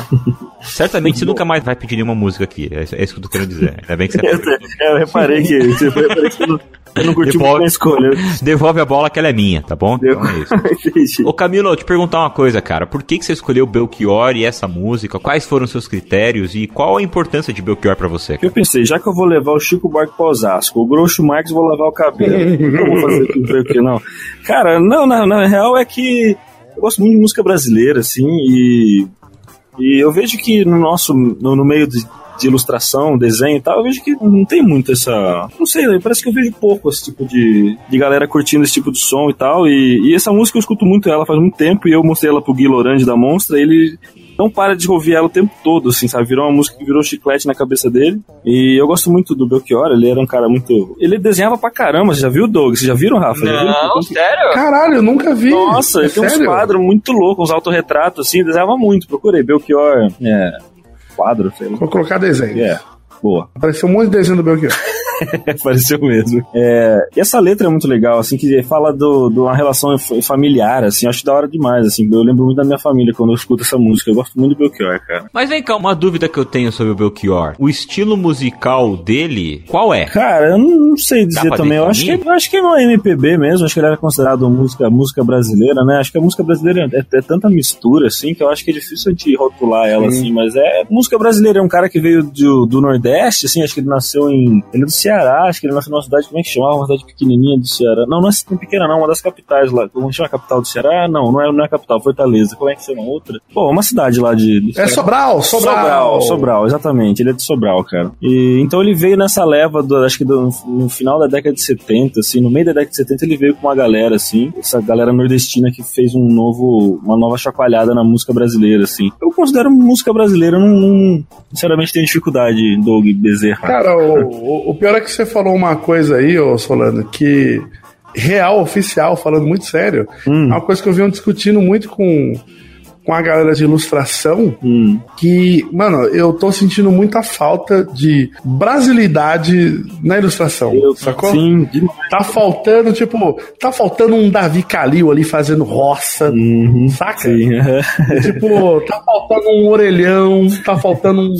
Certamente você nunca mais vai pedir nenhuma música aqui. É, é isso que eu tô querendo dizer. Ainda bem que você. eu, eu reparei que. Eu reparei que não... Eu não curti devolve, muito a escolha. Devolve a bola que ela é minha, tá bom? Então é isso. Ô Camilo, eu te perguntar uma coisa, cara. Por que, que você escolheu Belchior e essa música? Quais foram os seus critérios e qual a importância de Belchior pra você? Eu pensei, já que eu vou levar o Chico Buarque pra Osasco, o Groucho Marx vou lavar o cabelo. eu vou fazer aqui Belchior, não. Cara, não, na, na real é que eu gosto muito de música brasileira, assim, e e eu vejo que no nosso, no, no meio de, de, ilustração, desenho e tal, eu vejo que não tem muito essa. Não sei, parece que eu vejo pouco esse tipo de, de galera curtindo esse tipo de som e tal. E, e essa música eu escuto muito ela faz muito tempo e eu mostrei ela pro Gui Lorange da Monstra. ele não para de ouvir ela o tempo todo, assim, sabe? Virou uma música que virou chiclete na cabeça dele. E eu gosto muito do Belchior, ele era um cara muito. Ele desenhava pra caramba, você já viu, Doug? Vocês já viram, Rafa? Não, viu? sério? Caralho, eu nunca vi. Nossa, ele tem uns quadros muito loucos, uns autorretratos, assim, desenhava muito. Procurei, Belchior, é. Quadro, sei lá. Vou colocar desenho. É. Boa. Apareceu um monte de desenho do Belchior. Pareceu mesmo. É, e essa letra é muito legal, assim, que fala do, de uma relação familiar, assim, acho da hora demais, assim. Eu lembro muito da minha família quando eu escuto essa música. Eu gosto muito do Belchior, cara. Mas vem cá, uma dúvida que eu tenho sobre o Belchior. O estilo musical dele, qual é? Cara, eu não sei dizer também. Eu acho, que, eu acho que é uma MPB mesmo, acho que ele era considerado música, música brasileira, né? Acho que a música brasileira é, é tanta mistura, assim, que eu acho que é difícil de rotular ela, Sim. assim, mas é música brasileira, é um cara que veio do, do Nordeste, assim, acho que ele nasceu em. Ele é do Ceará, acho que ele nasceu numa cidade, como é que chama? Uma cidade pequenininha do Ceará. Não, não é tão pequena, não, uma das capitais lá. Como chama a capital do Ceará? Não, não é, não é a capital, Fortaleza. Como é que chama outra? Pô, uma cidade lá de. é Sobral, Sobral, Sobral. Sobral, exatamente. Ele é de Sobral, cara. E, então ele veio nessa leva, do, acho que do, no final da década de 70, assim, no meio da década de 70, ele veio com uma galera, assim, essa galera nordestina que fez um novo, uma nova chacoalhada na música brasileira, assim. Eu considero música brasileira, não, não sinceramente tenho dificuldade, Doug Bezerra. Cara, o, o pior é que você falou uma coisa aí, ô Solano, que real, oficial, falando muito sério, hum. é uma coisa que eu venho discutindo muito com, com a galera de ilustração, hum. que, mano, eu tô sentindo muita falta de brasilidade na ilustração, eu, sacou? Sim. Tá faltando, tipo, tá faltando um Davi Calil ali fazendo roça, uhum. saca? Sim. tipo, tá faltando um orelhão, tá faltando um,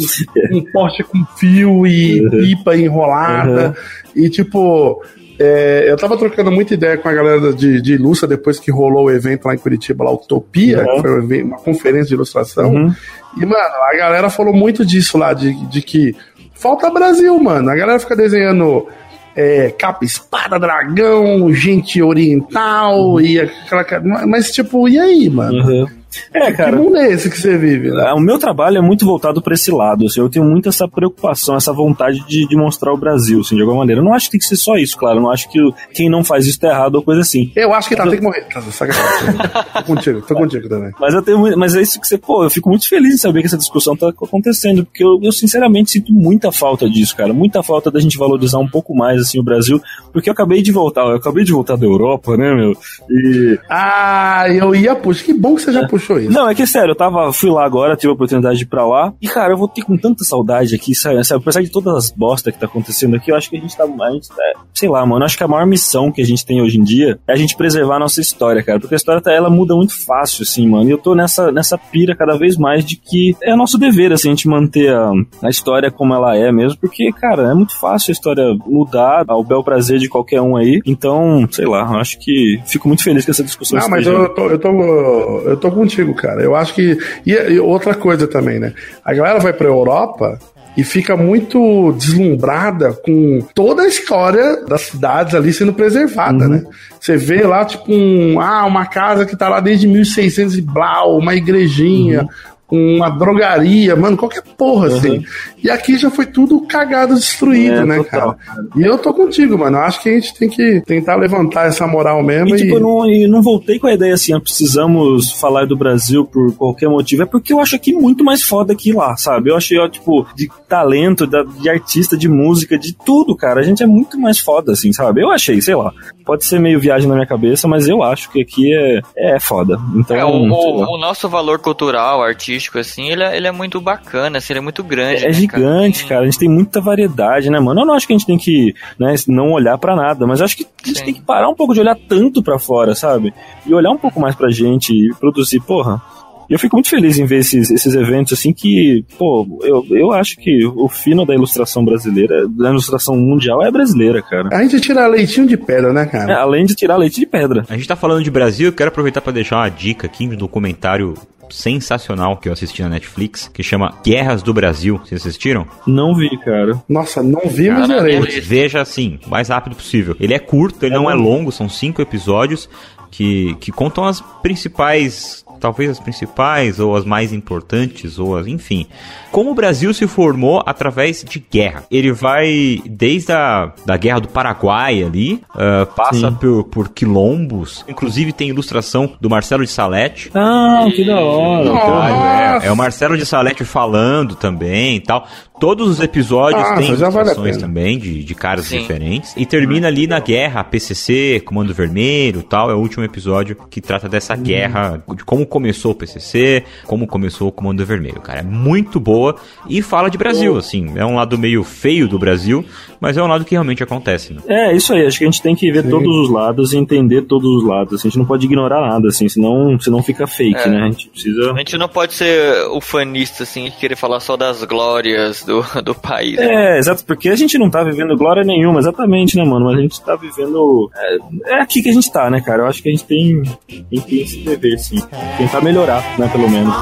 um poste com fio e uhum. pipa enrolada, uhum. e tipo... É, eu tava trocando muita ideia com a galera de, de Ilustra depois que rolou o evento lá em Curitiba, lá Utopia, uhum. que foi uma conferência de ilustração. Uhum. E, mano, a galera falou muito disso lá, de, de que falta Brasil, mano. A galera fica desenhando é, capa, espada, dragão, gente oriental, uhum. e aquela. Mas, tipo, e aí, mano? Uhum. É, cara. Que mundo é esse que você vive? Né? O meu trabalho é muito voltado para esse lado. Assim, eu tenho muito essa preocupação, essa vontade de, de mostrar o Brasil, assim, de alguma maneira. Eu não acho que tem que ser só isso, claro. Eu não acho que quem não faz isso tá errado ou coisa assim. Eu acho que tá, tem que morrer. Tá, sacanagem. tô contigo, tô contigo também. Mas eu tenho mas é isso que você, pô, eu fico muito feliz em saber que essa discussão tá acontecendo, porque eu, eu sinceramente sinto muita falta disso, cara. Muita falta da gente valorizar um pouco mais, assim, o Brasil, porque eu acabei de voltar, eu acabei de voltar da Europa, né, meu? E. Ah, eu ia puxar. Que bom que você já puxou isso. Não, é que é sério, eu tava, fui lá agora, tive a oportunidade de ir pra lá. E, cara, eu vou ter com tanta saudade aqui, sabe? sabe? Apesar de todas as bosta que tá acontecendo aqui, eu acho que a gente tá. A gente tá sei lá, mano, eu acho que a maior missão que a gente tem hoje em dia é a gente preservar a nossa história, cara. Porque a história, tá, ela muda muito fácil, assim, mano. E eu tô nessa, nessa pira cada vez mais de que é nosso dever, assim, a gente manter a, a história como ela é mesmo. Porque, cara, é muito fácil a história mudar ao bel prazer de qualquer um aí. Então, sei lá, eu acho que fico muito feliz com essa discussão. Não, mas eu tô, eu tô, eu tô contigo, cara. Eu acho que. E, e outra coisa também, né? A galera vai pra Europa e fica muito deslumbrada com toda a história das cidades ali sendo preservada, Uhum. né? Você vê lá, tipo, um, ah, uma casa que tá lá desde 1600 e blau, uma igrejinha, uma drogaria, mano, qualquer porra, assim. E aqui já foi tudo cagado, destruído, É, né, total, cara? E eu tô contigo, mano. Eu acho que a gente tem que tentar levantar essa moral mesmo E, e... tipo, eu não, eu não voltei com a ideia assim, ah, precisamos falar do Brasil por qualquer motivo. É porque eu acho aqui muito mais foda que lá, sabe? Eu achei, ó, tipo, de talento, de artista, de música, de tudo, cara. A gente é muito mais foda, assim, sabe? Eu achei, sei lá. Pode ser meio viagem na minha cabeça, mas eu acho que aqui é, é foda. Então, É, o, o- o nosso valor cultural, artístico, assim, ele é, ele é muito bacana, assim, ele é muito grande. É né, gigante, cara. A gente tem muita variedade, né, mano? Eu não acho que a gente tem que né, não olhar pra nada, mas acho que a gente tem que parar um pouco de olhar tanto pra fora, sabe? E olhar um pouco mais pra gente e produzir, porra. E eu fico muito feliz em ver esses, esses eventos assim que, pô, eu, eu acho que o fino da ilustração brasileira, da ilustração mundial é brasileira, cara. A gente tira leitinho de pedra, né, cara? É, além de tirar leite de pedra. A gente tá falando de Brasil, eu quero aproveitar para deixar uma dica aqui de um documentário sensacional que eu assisti na Netflix, que chama Guerras do Brasil. Vocês assistiram? Não vi, cara. Nossa, não vi, mas Cara, beleza. Veja assim, o mais rápido possível. Ele é curto, ele não é longo, são cinco episódios que, que contam as principais, talvez as principais, ou as mais importantes, ou as, enfim. Como o Brasil se formou através de guerra. Ele vai desde a da guerra do Paraguai ali, ah, passa Sim. por, por quilombos, inclusive tem ilustração do Marcelo de Salete. Ah, que da hora. Claro, é, é o Marcelo de Salete falando também e tal. Todos os episódios Nossa, têm vale também de, de caras Sim. diferentes. E termina ali na guerra, PCC, Comando Vermelho e tal. É o último episódio que trata dessa Uhum. guerra, de como começou o PCC, como começou o Comando Vermelho, cara. É muito boa e fala de Brasil, assim. É um lado meio feio do Brasil, mas é um lado que realmente acontece, né? É, isso aí. Acho que a gente tem que ver todos os lados e entender todos os lados. assim. a gente não pode ignorar nada, assim, senão, senão fica fake, É. né? A gente precisa. A gente não pode ser ufanista, assim, e querer falar só das glórias do, do país. né? É, exato, porque a gente não tá vivendo glória nenhuma, exatamente, né, mano? Mas a gente tá vivendo. É, é aqui que a gente tá, né, cara? Eu acho que a gente tem, tem, tem esse dever, sim. Tentar melhorar, né, pelo menos.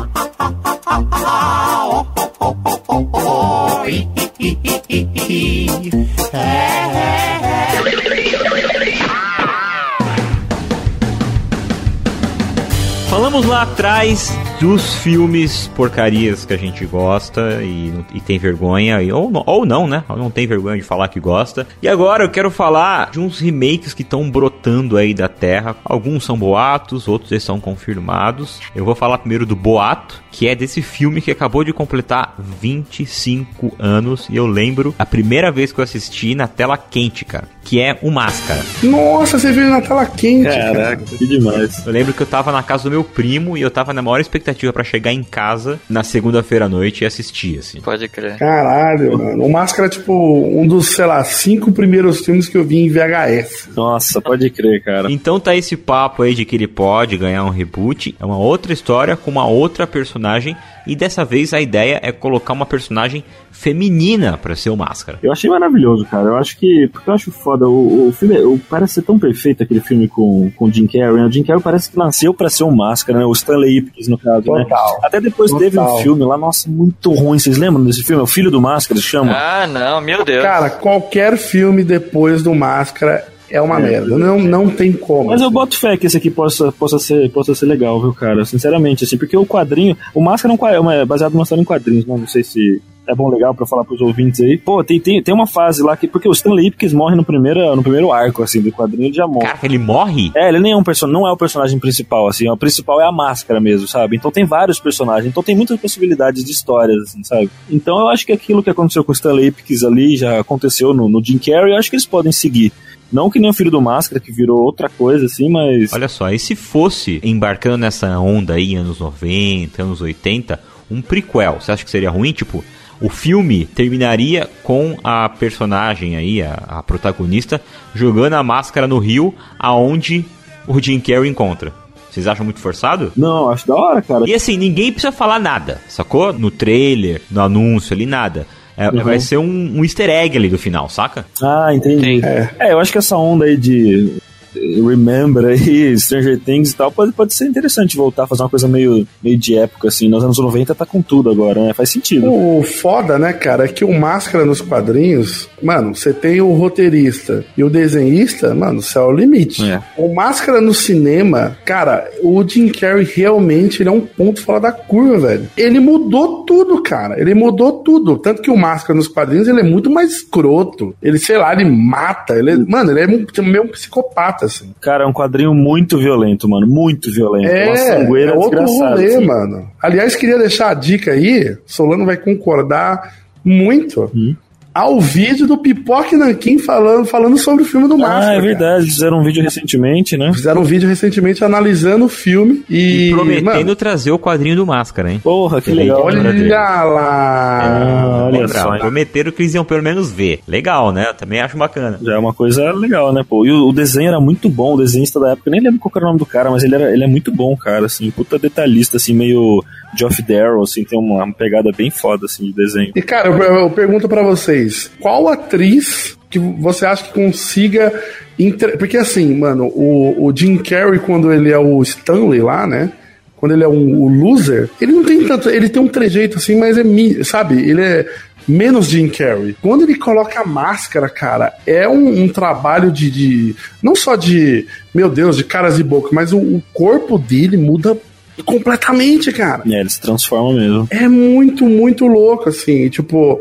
Falamos lá atrás dos filmes porcarias que a gente gosta e, e tem vergonha, e- ou, não- ou não, né? Ou não tem vergonha de falar que gosta. E agora eu quero falar de uns remakes que estão brotando aí da terra. Alguns são boatos, outros são confirmados. Eu vou falar primeiro do boato, que é desse filme que acabou de completar 25 anos. E eu lembro a primeira vez que eu assisti na tela quente, cara, que é o Máscara. Nossa, você viu na tela quente, cara. Caraca, que demais. Eu lembro que eu tava na casa do meu primo e eu tava na maior expectativa pra chegar em casa na segunda-feira à noite e assistir, assim. Pode crer. Caralho, mano. O Máscara é tipo um dos, sei lá, cinco primeiros filmes que eu vi em VHS. Nossa, pode crer, cara. Então tá esse papo aí de que ele pode ganhar um reboot. É uma outra história com uma outra personagem. E dessa vez a ideia é colocar uma personagem feminina pra ser o Máscara. Eu achei maravilhoso, cara. Eu acho que. Porque eu acho foda. O, o filme o, parece ser tão perfeito aquele filme com, com o Jim Carrey. Né? O Jim Carrey parece que nasceu pra ser um máscara, né? O Stanley Ipkiss, no caso, né? Total. Até depois teve um Total. filme lá, nossa, muito ruim. Vocês lembram desse filme? É O Filho do Máscara, se chama? Ah, não, meu Deus. Cara, qualquer filme depois do Máscara é uma É, merda. Não, não tem como. Mas eu boto fé que esse aqui possa, possa, ser, possa ser legal, viu, cara? Sinceramente, assim, porque o quadrinho. O Máscara é, um, é uma- é baseado numa história em quadrinhos, né? Não sei se é bom legal pra falar pros ouvintes aí. Pô, tem, tem, tem uma fase lá que. Porque o Stanley Ipkiss morre no primeiro, no primeiro arco, assim, do quadrinho, ele já morre. Cara, ele morre? É, ele nem é um person... não é o personagem principal, assim, o principal é a máscara mesmo, sabe? Então tem vários personagens, então tem muitas possibilidades de histórias, assim, sabe? Então eu acho que aquilo que aconteceu com o Stanley Ipkiss ali já aconteceu no, no Jim Carrey, eu acho que eles podem seguir. Não que nem o Filho do Máscara, que virou outra coisa, assim, mas... Olha só, e se fosse embarcando nessa onda aí, anos 90, anos 80, um prequel, você acha que seria ruim? Tipo, o filme terminaria com a personagem aí, a, a protagonista, jogando a máscara no rio, aonde o Jim Carrey encontra. Vocês acham muito forçado? Não, acho da hora, cara. E assim, ninguém precisa falar nada, sacou? No trailer, no anúncio ali, nada. É, Uhum. Vai ser um, um easter egg ali do final, saca? Ah, entendi. É. eu acho que essa onda aí de Remember aí, Stranger Things e tal, pode, pode ser interessante voltar a fazer uma coisa meio, meio de época, assim. Nos anos 90 tá com tudo agora, né? Faz sentido. O foda, né, cara, é que o Máscara nos quadrinhos, mano, você tem o roteirista e o desenhista, mano, céu é o limite. O Máscara no cinema, cara, o Jim Carrey realmente ele é um ponto fora da curva, velho. Ele mudou tudo, cara. Ele mudou tudo. Tanto que o Máscara nos quadrinhos, ele é muito mais escroto. Ele, sei lá, ele mata. Ele, é- mano, ele é meio um psicopata, assim. Cara, é um quadrinho muito violento, mano. Muito violento. uma É, sangueira é outro rolê, assim. mano. Aliás, queria deixar a dica aí, Solano vai concordar muito. Hum? Ao vídeo do Pipoque Nanquim falando, falando sobre o filme do Máscara. Ah, é cara. verdade. Fizeram um vídeo recentemente, né? Fizeram um vídeo recentemente analisando o filme e. E prometendo mano, trazer o quadrinho do Máscara, hein? Porra, que legal. lembra olha lá. Ah, olha só. Prometeram que eles iam pelo menos ver. Legal, né? Eu também acho bacana. Já é uma coisa legal, né, pô? E o, o desenho era muito bom, o desenhista da época, eu nem lembro qual era o nome do cara, mas ele, era, ele é muito bom, cara, assim, puta detalhista, assim, meio Geoff Darrow, assim, tem uma, uma pegada bem foda, assim, de desenho. E cara, eu, eu pergunto pra vocês: qual atriz que você acha que consiga. entre- Porque assim, mano, o, o Jim Carrey, quando ele é o Stanley lá, né? Quando ele é um, o loser, ele não tem tanto. Ele tem um trejeito assim, mas é. Sabe? Ele é menos Jim Carrey. Quando ele coloca a máscara, cara, é um, um trabalho de, de- Não só de. Meu Deus, de caras e boca, mas o, o corpo dele muda completamente, cara. É, ele se transforma mesmo. É muito, muito louco, assim. Tipo,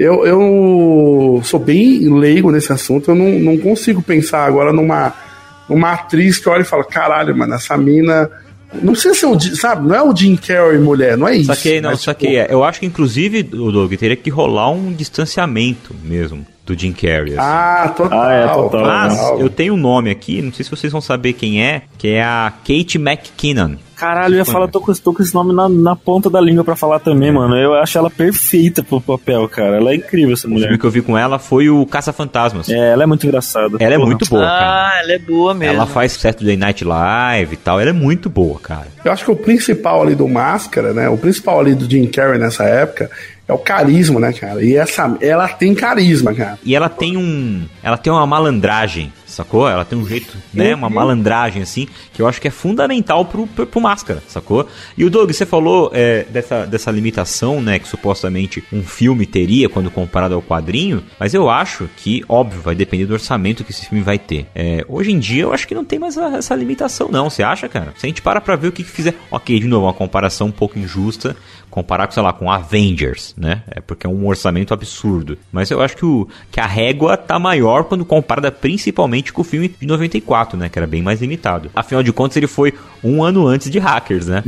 eu, eu sou bem leigo nesse assunto, eu não, não consigo pensar agora numa, numa atriz que olha e fala: caralho, mano, essa mina. Não sei se é o. Sabe, não é o Jim Carrey mulher, não é isso. Saquei, não, mas, tipo, saquei. É, Eu acho que, inclusive, o Doug, teria que rolar um distanciamento mesmo do Jim Carrey. assim. Ah, total. Ah, é, total. Mas total. eu tenho um nome aqui, não sei se vocês vão saber quem é, que é a Kate McKinnon. Caralho, eu ia falar, tô com, tô com esse nome na, na ponta da língua pra falar também, mano. Eu acho ela perfeita pro papel, cara. Ela é incrível, essa O filme mulher. que eu vi com ela foi o Caça-Fantasmas. É, ela é muito engraçada. Ela é Porra. muito boa, cara. Ah, ela é boa mesmo. Ela faz Saturday Night Live e tal, ela é muito boa, cara. Eu acho que o principal ali do Máscara, né? O principal ali do Jim Carrey nessa época é o carisma, né, cara? E essa, ela tem carisma, cara. E ela tem um. Ela tem uma malandragem, sacou? Ela tem um jeito, né? Uma malandragem, assim, que eu acho que é fundamental pro, pro, pro máscara, sacou? E o Doug, você falou é, dessa, dessa limitação, né? Que supostamente um filme teria quando comparado ao quadrinho, mas eu acho que, óbvio, vai depender do orçamento que esse filme vai ter. É, hoje em dia eu acho que não tem mais a- essa limitação, não. Você acha, cara? Se a gente para pra ver o que, que fizer. Ok, de novo, uma comparação um pouco injusta. Comparar com, sei lá, com Avengers, né? É porque é um orçamento absurdo. Mas eu acho que, o, que a régua tá maior quando comparada principalmente com o filme de 94, né? Que era bem mais limitado. Afinal de contas, ele foi um ano antes de Hackers, né?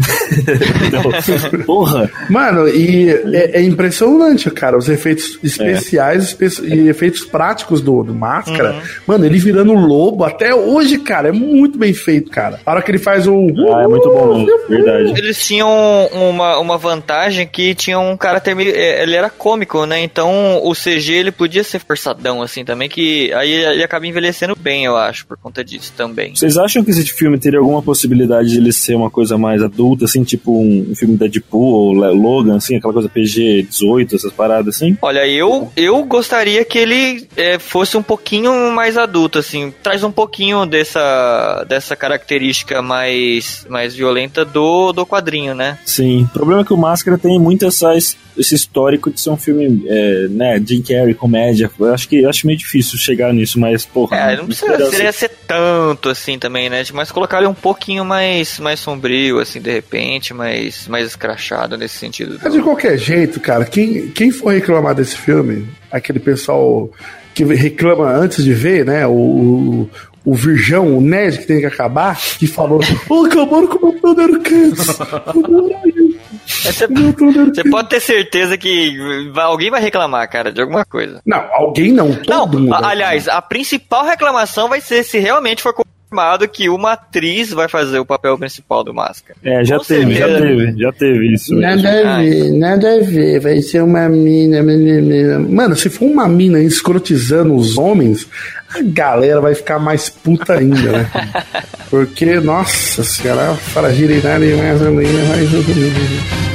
Então, porra. Mano, e é, é impressionante, cara, os efeitos especiais espe- e efeitos práticos do, do Máscara. Mano, ele virando lobo até hoje, cara, é muito bem feito, cara. A hora que ele faz o. Ah, é muito bom verdade. Eles tinham uma, uma vantagem que tinha um caráter meio. eh, Ele era cômico, né? Então o CG ele podia ser forçadão, assim, também, que aí ele acaba envelhecendo bem, eu acho, por conta disso também. Vocês acham que esse filme teria alguma possibilidade de ele ser uma coisa mais adulta, assim, tipo um, filme Deadpool ou Logan, assim, aquela coisa PG-18, essas paradas assim? Olha, eu, eu gostaria que ele eh, fosse um pouquinho mais adulto, assim. Traz um pouquinho dessa, dessa característica mais, mais violenta do, do quadrinho, né? Sim. O problema é que o Máscara tem muito essa, esse histórico de ser um filme, é, né, Jim Carrey, comédia. Eu acho que eu acho meio difícil chegar nisso, mas, porra. É, não não precisa seria ser tanto assim também, né? Mas colocar ele um pouquinho mais, mais sombrio, assim, de repente, mais, mais escrachado nesse sentido. Mas de qualquer jeito, cara, quem, quem for reclamar desse filme, aquele pessoal que reclama antes de ver, né? O, o Virgão, o nerd que tem que acabar, que falou: Oh, acabaram com o meu Thundercats! Você, você pode ter certeza que alguém vai reclamar, cara, de alguma coisa. Não, alguém não, todo mundo. A- Aliás, a principal reclamação vai ser se realmente for confirmado que uma atriz vai fazer o papel principal do Máscara. É, já Com teve, já certeza. teve, já teve isso. Nada a ver, nada a ver, vai ser uma mina, mina, mina. Mano, se for uma mina escrotizando os homens, a galera vai ficar mais puta ainda, né? Porque, nossa senhora, fragilidade mais ou menos. mais-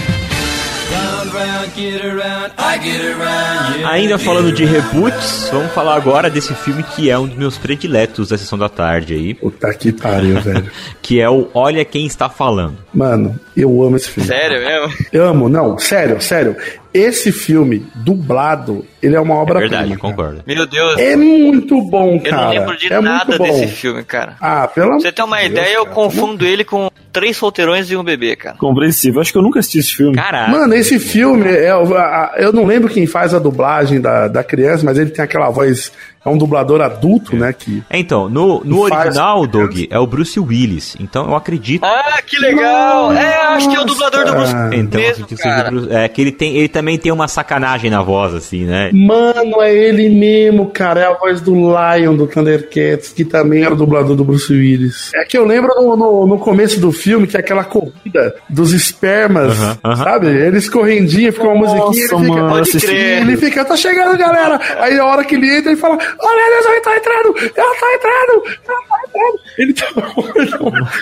Ainda falando de reboots, vamos falar agora desse filme que é um dos meus prediletos da sessão da tarde aí. Puta que pariu, velho. Que é o Olha Quem Está Falando. Mano, eu amo esse filme. Sério mesmo? Eu amo, não, sério, sério. Esse filme, dublado, ele é uma É obra verdade, concordo. Meu Deus. É muito bom, Eu cara. não lembro de é nada muito bom. desse filme, cara. Ah, pelo Pra amor você ter uma de ideia, Deus, eu cara. confundo ele com três solteirões e um bebê, cara. Compreensível. Acho que eu nunca assisti esse filme. Caralho. Mano, esse filme, é, eu não lembro quem faz a dublagem da, da criança, mas ele tem aquela voz, é um dublador adulto, né? Que É, então, no, no E faz- original, Doug, é o Bruce Willis. Então eu acredito. Ah, que legal! É, acho que é o dublador do Bruce Nossa. Então, mesmo, acredito que seja o cara. Bruce- é que ele tem, ele também tem uma sacanagem na voz, assim, né? Mano, é ele mesmo, cara. É a voz do Lion do Thundercats, que também era o dublador do Bruce Willis. É que eu lembro no, no, no começo do filme que é aquela corrida dos espermas, Aham, aham. sabe? Eles correndinha, fica uma Nossa, musiquinha, ele fica, mano, ele fica, tá chegando, galera. Aí a hora que ele entra, ele fala: Oh meu Deus, ele tá entrando, ele tá entrando, ele tá entrando. Ele tá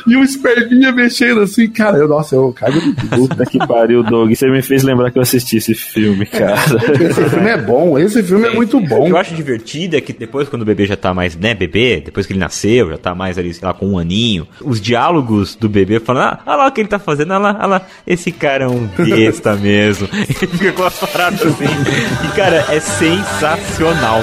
E o esperminha mexendo assim, cara. Eu, nossa, eu cago de. Puta que pariu, Doug. Você me fez lembrar que eu assisti esse filme, cara. Esse filme é bom, esse filme é muito O bom. que eu acho divertido é que depois, quando o bebê já tá mais, né, bebê, depois que ele nasceu, já tá mais ali, sei lá, com um aninho, os diálogos do bebê falando, ah, olha lá o que ele tá fazendo, olha lá, olha lá, esse cara é um besta mesmo. Ele fica com as paradas assim. E, cara, é sensacional.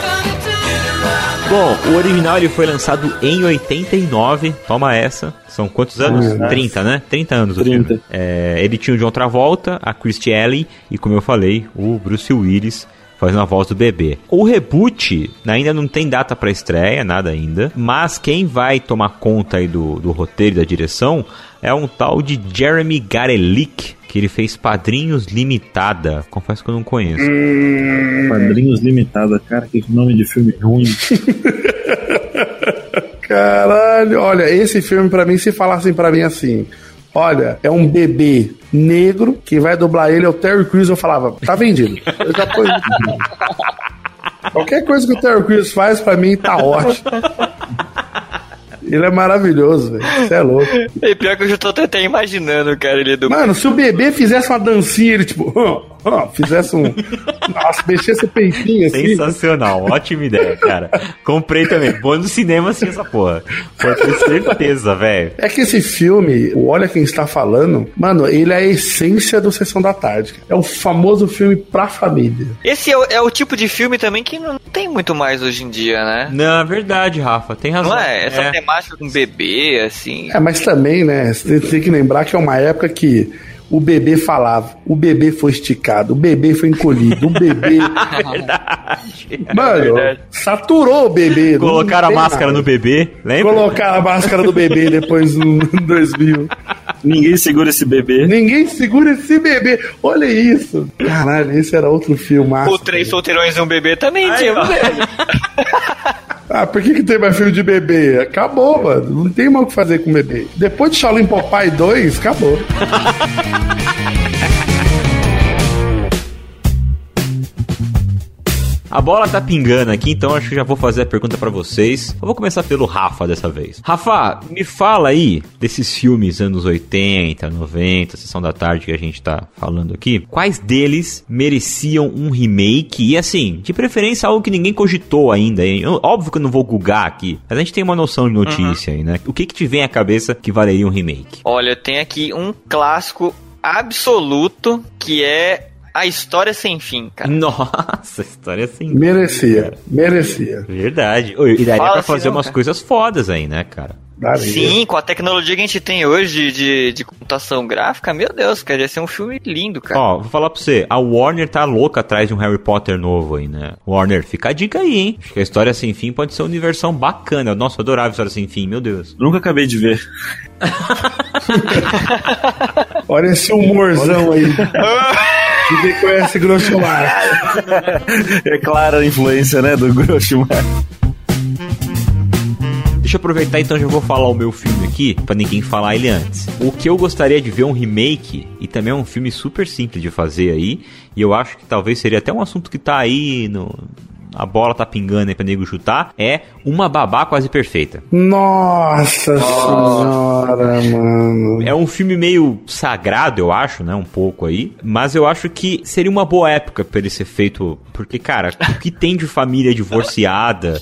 Bom, o original ele foi lançado em 89, toma essa. São quantos anos? Nossa. 30, né? 30 anos o 30. filme. É, ele tinha o John Travolta, a Christy Alley e, como eu falei, o Bruce Willis fazendo a voz do bebê. O reboot ainda não tem data para estreia, nada ainda, mas quem vai tomar conta aí do, do roteiro e da direção é um tal de Jeremy Garelick, que ele fez Padrinhos Limitada. Confesso que eu não conheço. Padrinhos Limitada, cara, que nome de filme ruim. Caralho, olha, esse filme pra mim, se falassem pra mim assim, olha, é um bebê negro, quem vai dublar ele é o Terry Crews, eu falava, tá vendido. Eu já tô... Qualquer coisa que o Terry Crews faz pra mim tá ótimo. Ele é maravilhoso, velho. Você é louco. E pior que eu já tô até imaginando, cara, ele do. Mano, se o bebê fizesse uma dancinha, ele tipo, "Ah, ah", fizesse um. Nossa, mexesse o peitinho assim. Sensacional, ótima ideia, cara. Comprei também. Vou no cinema assim essa porra. Pode ter certeza, velho. É que esse filme, o Olha Quem Está Falando, mano, ele é a essência do Sessão da Tarde. É o famoso filme pra família. Esse é o, é o tipo de filme também que não tem muito mais hoje em dia, né? Não, é verdade, Rafa. Tem razão. Não é? Essa É. temática com bebê, assim. É, mas também, né, você tem que lembrar que é uma época que o bebê falava, o bebê foi esticado, o bebê foi encolhido, o bebê. Mano, verdade. saturou o bebê. Colocaram a máscara mais. no bebê, lembra? Colocaram a máscara do bebê depois no 2000. Ninguém segura esse bebê. Ninguém segura esse bebê. Olha isso. Caralho, esse era outro filme. O Três Solteirões e um Bebê também tinha, velho. Ah, por que, que tem mais filme de bebê? Acabou, mano. Não tem mais o que fazer com bebê. Depois de Shaolin Popeye 2, acabou. A bola tá pingando aqui, então acho que já vou fazer a pergunta pra vocês. Eu vou começar pelo Rafa dessa vez. Rafa, me fala aí desses filmes anos 80, 90, sessão da tarde que a gente tá falando aqui. Quais deles mereciam um remake? E assim, de preferência algo que ninguém cogitou ainda. Hein? Eu- óbvio que eu não vou googar aqui, mas a gente tem uma noção de notícia aí, né? O que que te vem à cabeça que valeria um remake? Olha, tem aqui um clássico absoluto que é A História Sem Fim, cara. Nossa, história assim. Merecia, merecia. Verdade. E daria Fala pra assim fazer não, umas cara. coisas fodas aí, né, cara? Daria. Sim, com a tecnologia que a gente tem hoje de, de, de computação gráfica, meu Deus, cara, ia ser um filme lindo, cara. Ó, vou falar pra você, a Warner tá louca atrás de um Harry Potter novo aí, né? Warner, fica a dica aí, hein? Acho que a História Sem Fim pode ser uma universão bacana. Nossa, eu adorava a História Sem Fim, meu Deus. Nunca acabei de ver. Olha esse humorzão aí. Ninguém conhece Grossomar. É clara a influência, né, do Groshimar. Deixa eu aproveitar então, já vou falar o meu filme aqui, pra ninguém falar ele antes. O que eu gostaria de ver é um remake, e também é um filme super simples de fazer aí, e eu acho que talvez seria até um assunto que tá aí no... A bola tá pingando aí pra nego chutar. É Uma Babá Quase Perfeita. Nossa senhora, mano. É um filme meio sagrado, eu acho, né? Um pouco aí. Mas eu acho que seria uma boa época pra ele ser feito. Porque, cara, o que tem de família divorciada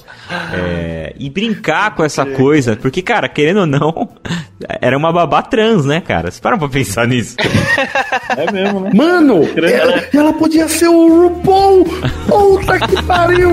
é, e brincar com essa coisa. Porque, cara, querendo ou não, era uma babá trans, né, cara? Vocês param pra pensar nisso. É mesmo, né? Mano, ela, ela podia ser o RuPaul. Puta que pariu.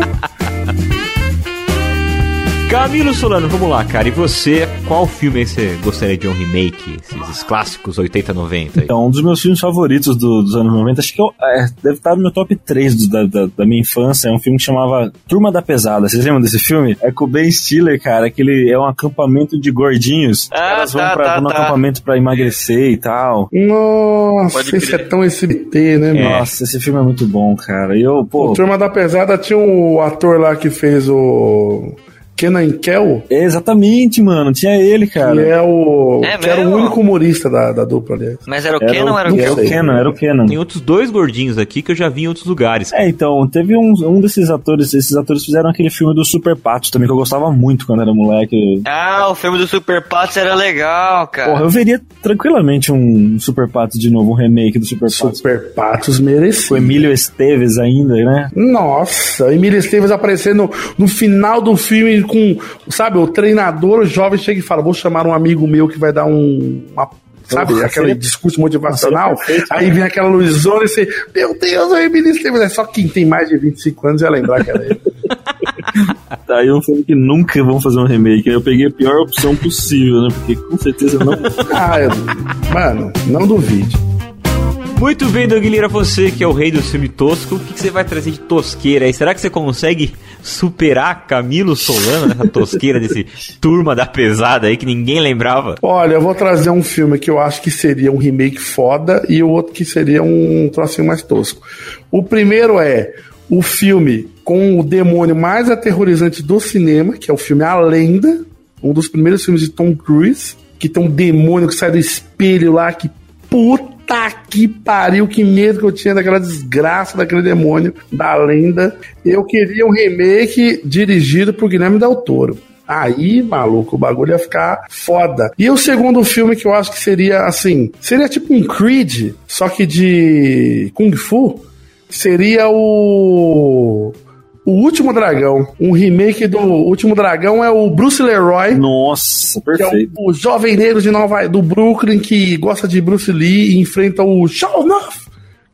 Camilo Solano, vamos lá, cara. E você, qual filme aí você gostaria de um remake? Esses clássicos 80, 90 aí? Então, um dos meus filmes favoritos do- dos anos 90, acho que eu, é, deve estar no meu top 3 do- da, da, da minha infância. É um filme que chamava Turma da Pesada. Vocês lembram desse filme? É com o Ben Stiller, cara, que ele é um acampamento de gordinhos. Os Ah, caras vão tá, pra, tá, vão no tá. acampamento pra emagrecer e tal. Nossa, esse é tão SBT, né, mano? Nossa, esse filme é muito bom, cara. E eu, pô. O Turma da Pesada tinha o ator lá que fez o Kenan Kel, É, Exatamente, mano. Tinha ele, que cara. é o. É que era o único humorista da, da dupla ali. Mas era o Era Kenan ou era o não Era o. Kenan, era o Kenan. Tem outros dois gordinhos aqui que eu já vi em outros lugares. É, então, teve um, um desses atores, esses atores fizeram aquele filme do Super Patos também, que eu gostava muito quando era moleque. Ah, o filme do Super Patos era legal, cara. Porra, eu veria tranquilamente um Super Patos de novo, um remake do Super Patos. Super Patos merecia. o Emílio Esteves ainda, né? Nossa, Emília Esteves aparecendo no final do filme com, sabe, o treinador jovem chega e fala: Vou chamar um amigo meu que vai dar um. Uma, sabe, Nossa, aquele seria- discurso motivacional. Nossa, perfeito, aí vem aquela luzona e você, meu Deus, o Emília Esteves. É só quem tem mais de 25 anos ia lembrar que era ele. Tá aí um filme que nunca vão fazer um remake. Eu peguei a pior opção possível, né? Porque com certeza não. ah, eu, mano, não duvide. Muito bem, Doug Lira, você que é o rei do filme tosco, o que, que você vai trazer de tosqueira aí? Será que você consegue superar Camilo Solano nessa tosqueira desse turma da pesada aí que ninguém lembrava? Olha, eu vou trazer um filme que eu acho que seria um remake foda e o outro que seria um trocinho mais tosco. O primeiro é o filme com o demônio mais aterrorizante do cinema, que é o filme A Lenda, um dos primeiros filmes de Tom Cruise, que tem um demônio que sai do espelho lá, que puta que pariu, que medo que eu tinha daquela desgraça daquele demônio da lenda. Eu queria um remake dirigido por Guilherme Del Toro. Aí, maluco, o bagulho ia ficar foda. E o segundo filme que eu acho que seria assim, seria tipo um Creed, só que de Kung Fu, seria o o Último Dragão. Um remake do Último Dragão é o Bruce Leroy. Nossa, Que é perfeito. o, o jovem negro de Nova, do Brooklyn que gosta de Bruce Lee e enfrenta o Shonuff.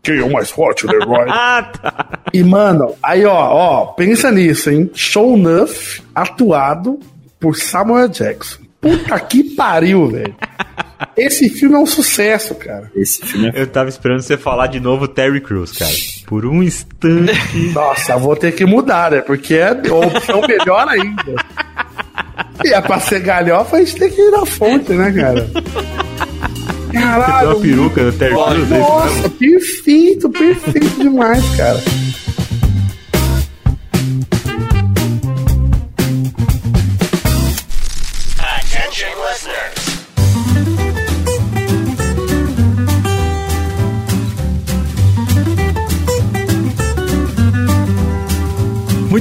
Quem é o mais forte, Leroy? Ah, tá. E, mano, aí, ó, ó, pensa nisso, hein? Shonuff atuado por Samuel Jackson. Puta que pariu, velho. Esse filme é um sucesso, cara. Esse filme é Eu tava esperando você falar de novo Terry Crews, cara. Por um instante. Nossa, vou ter que mudar, né? Porque é a opção melhor ainda. E é pra ser galhofa, a gente tem que ir na fonte, né, cara? Tem uma Caralho. peruca do Terry Crews. é Nossa, perfeito, perfeito demais, cara.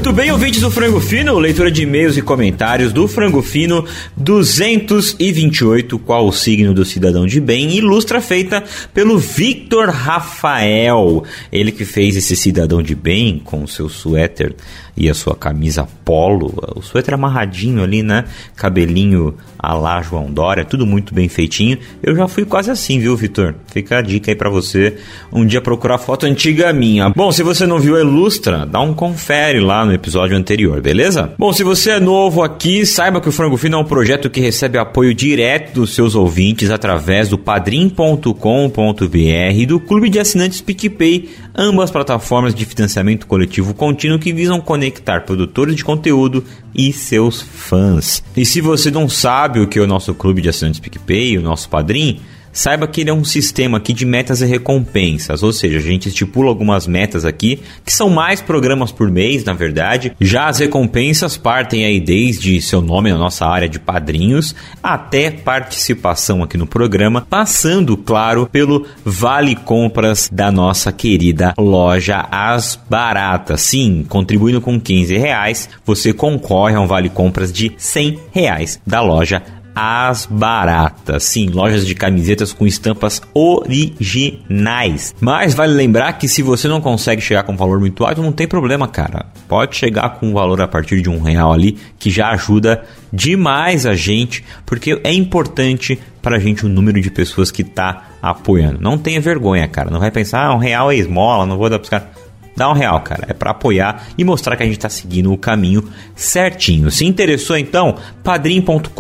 Muito bem, ouvintes do Frango Fino, leitura de e-mails e comentários do Frango Fino 228, qual o signo do cidadão de bem, ilustra feita pelo Victor Rafael. Ele que fez esse cidadão de bem com o seu suéter e a sua camisa polo, o suéter amarradinho ali, né? Cabelinho a lá João Dória, tudo muito bem feitinho. Eu já fui quase assim, viu, Vitor? Fica a dica aí pra você um dia procurar foto antiga minha. Bom, se você não viu a Ilustra, dá um confere lá no episódio anterior, beleza? Bom, se você é novo aqui, saiba que o Frango Fino é um projeto que recebe apoio direto dos seus ouvintes através do padrim.com.br e do Clube de Assinantes PicPay, ambas plataformas de financiamento coletivo contínuo que visam conectar produtores de conteúdo e seus fãs. E se você não sabe o que é o nosso Clube de Assinantes PicPay, o nosso padrinho, Saiba que ele é um sistema aqui de metas e recompensas, ou seja, a gente estipula algumas metas aqui, que são mais programas por mês, na verdade. Já as recompensas partem aí desde seu nome na nossa área de padrinhos até participação aqui no programa, passando, claro, pelo vale compras da nossa querida loja As Baratas. Sim, contribuindo com 15 reais, você concorre a um vale compras de 100 reais da loja as Baratas. Sim, lojas de camisetas com estampas originais. Mas vale lembrar que se você não consegue chegar com um valor muito alto, não tem problema, cara. Pode chegar com um valor a partir de um real ali, que já ajuda demais a gente, porque é importante pra gente o número de pessoas que tá apoiando. Não tenha vergonha, cara. Não vai pensar, ah, um real é esmola, não vou dar pros caras. Dá um real, cara. É para apoiar e mostrar que a gente está seguindo o caminho certinho. Se interessou, então, padrim.com.br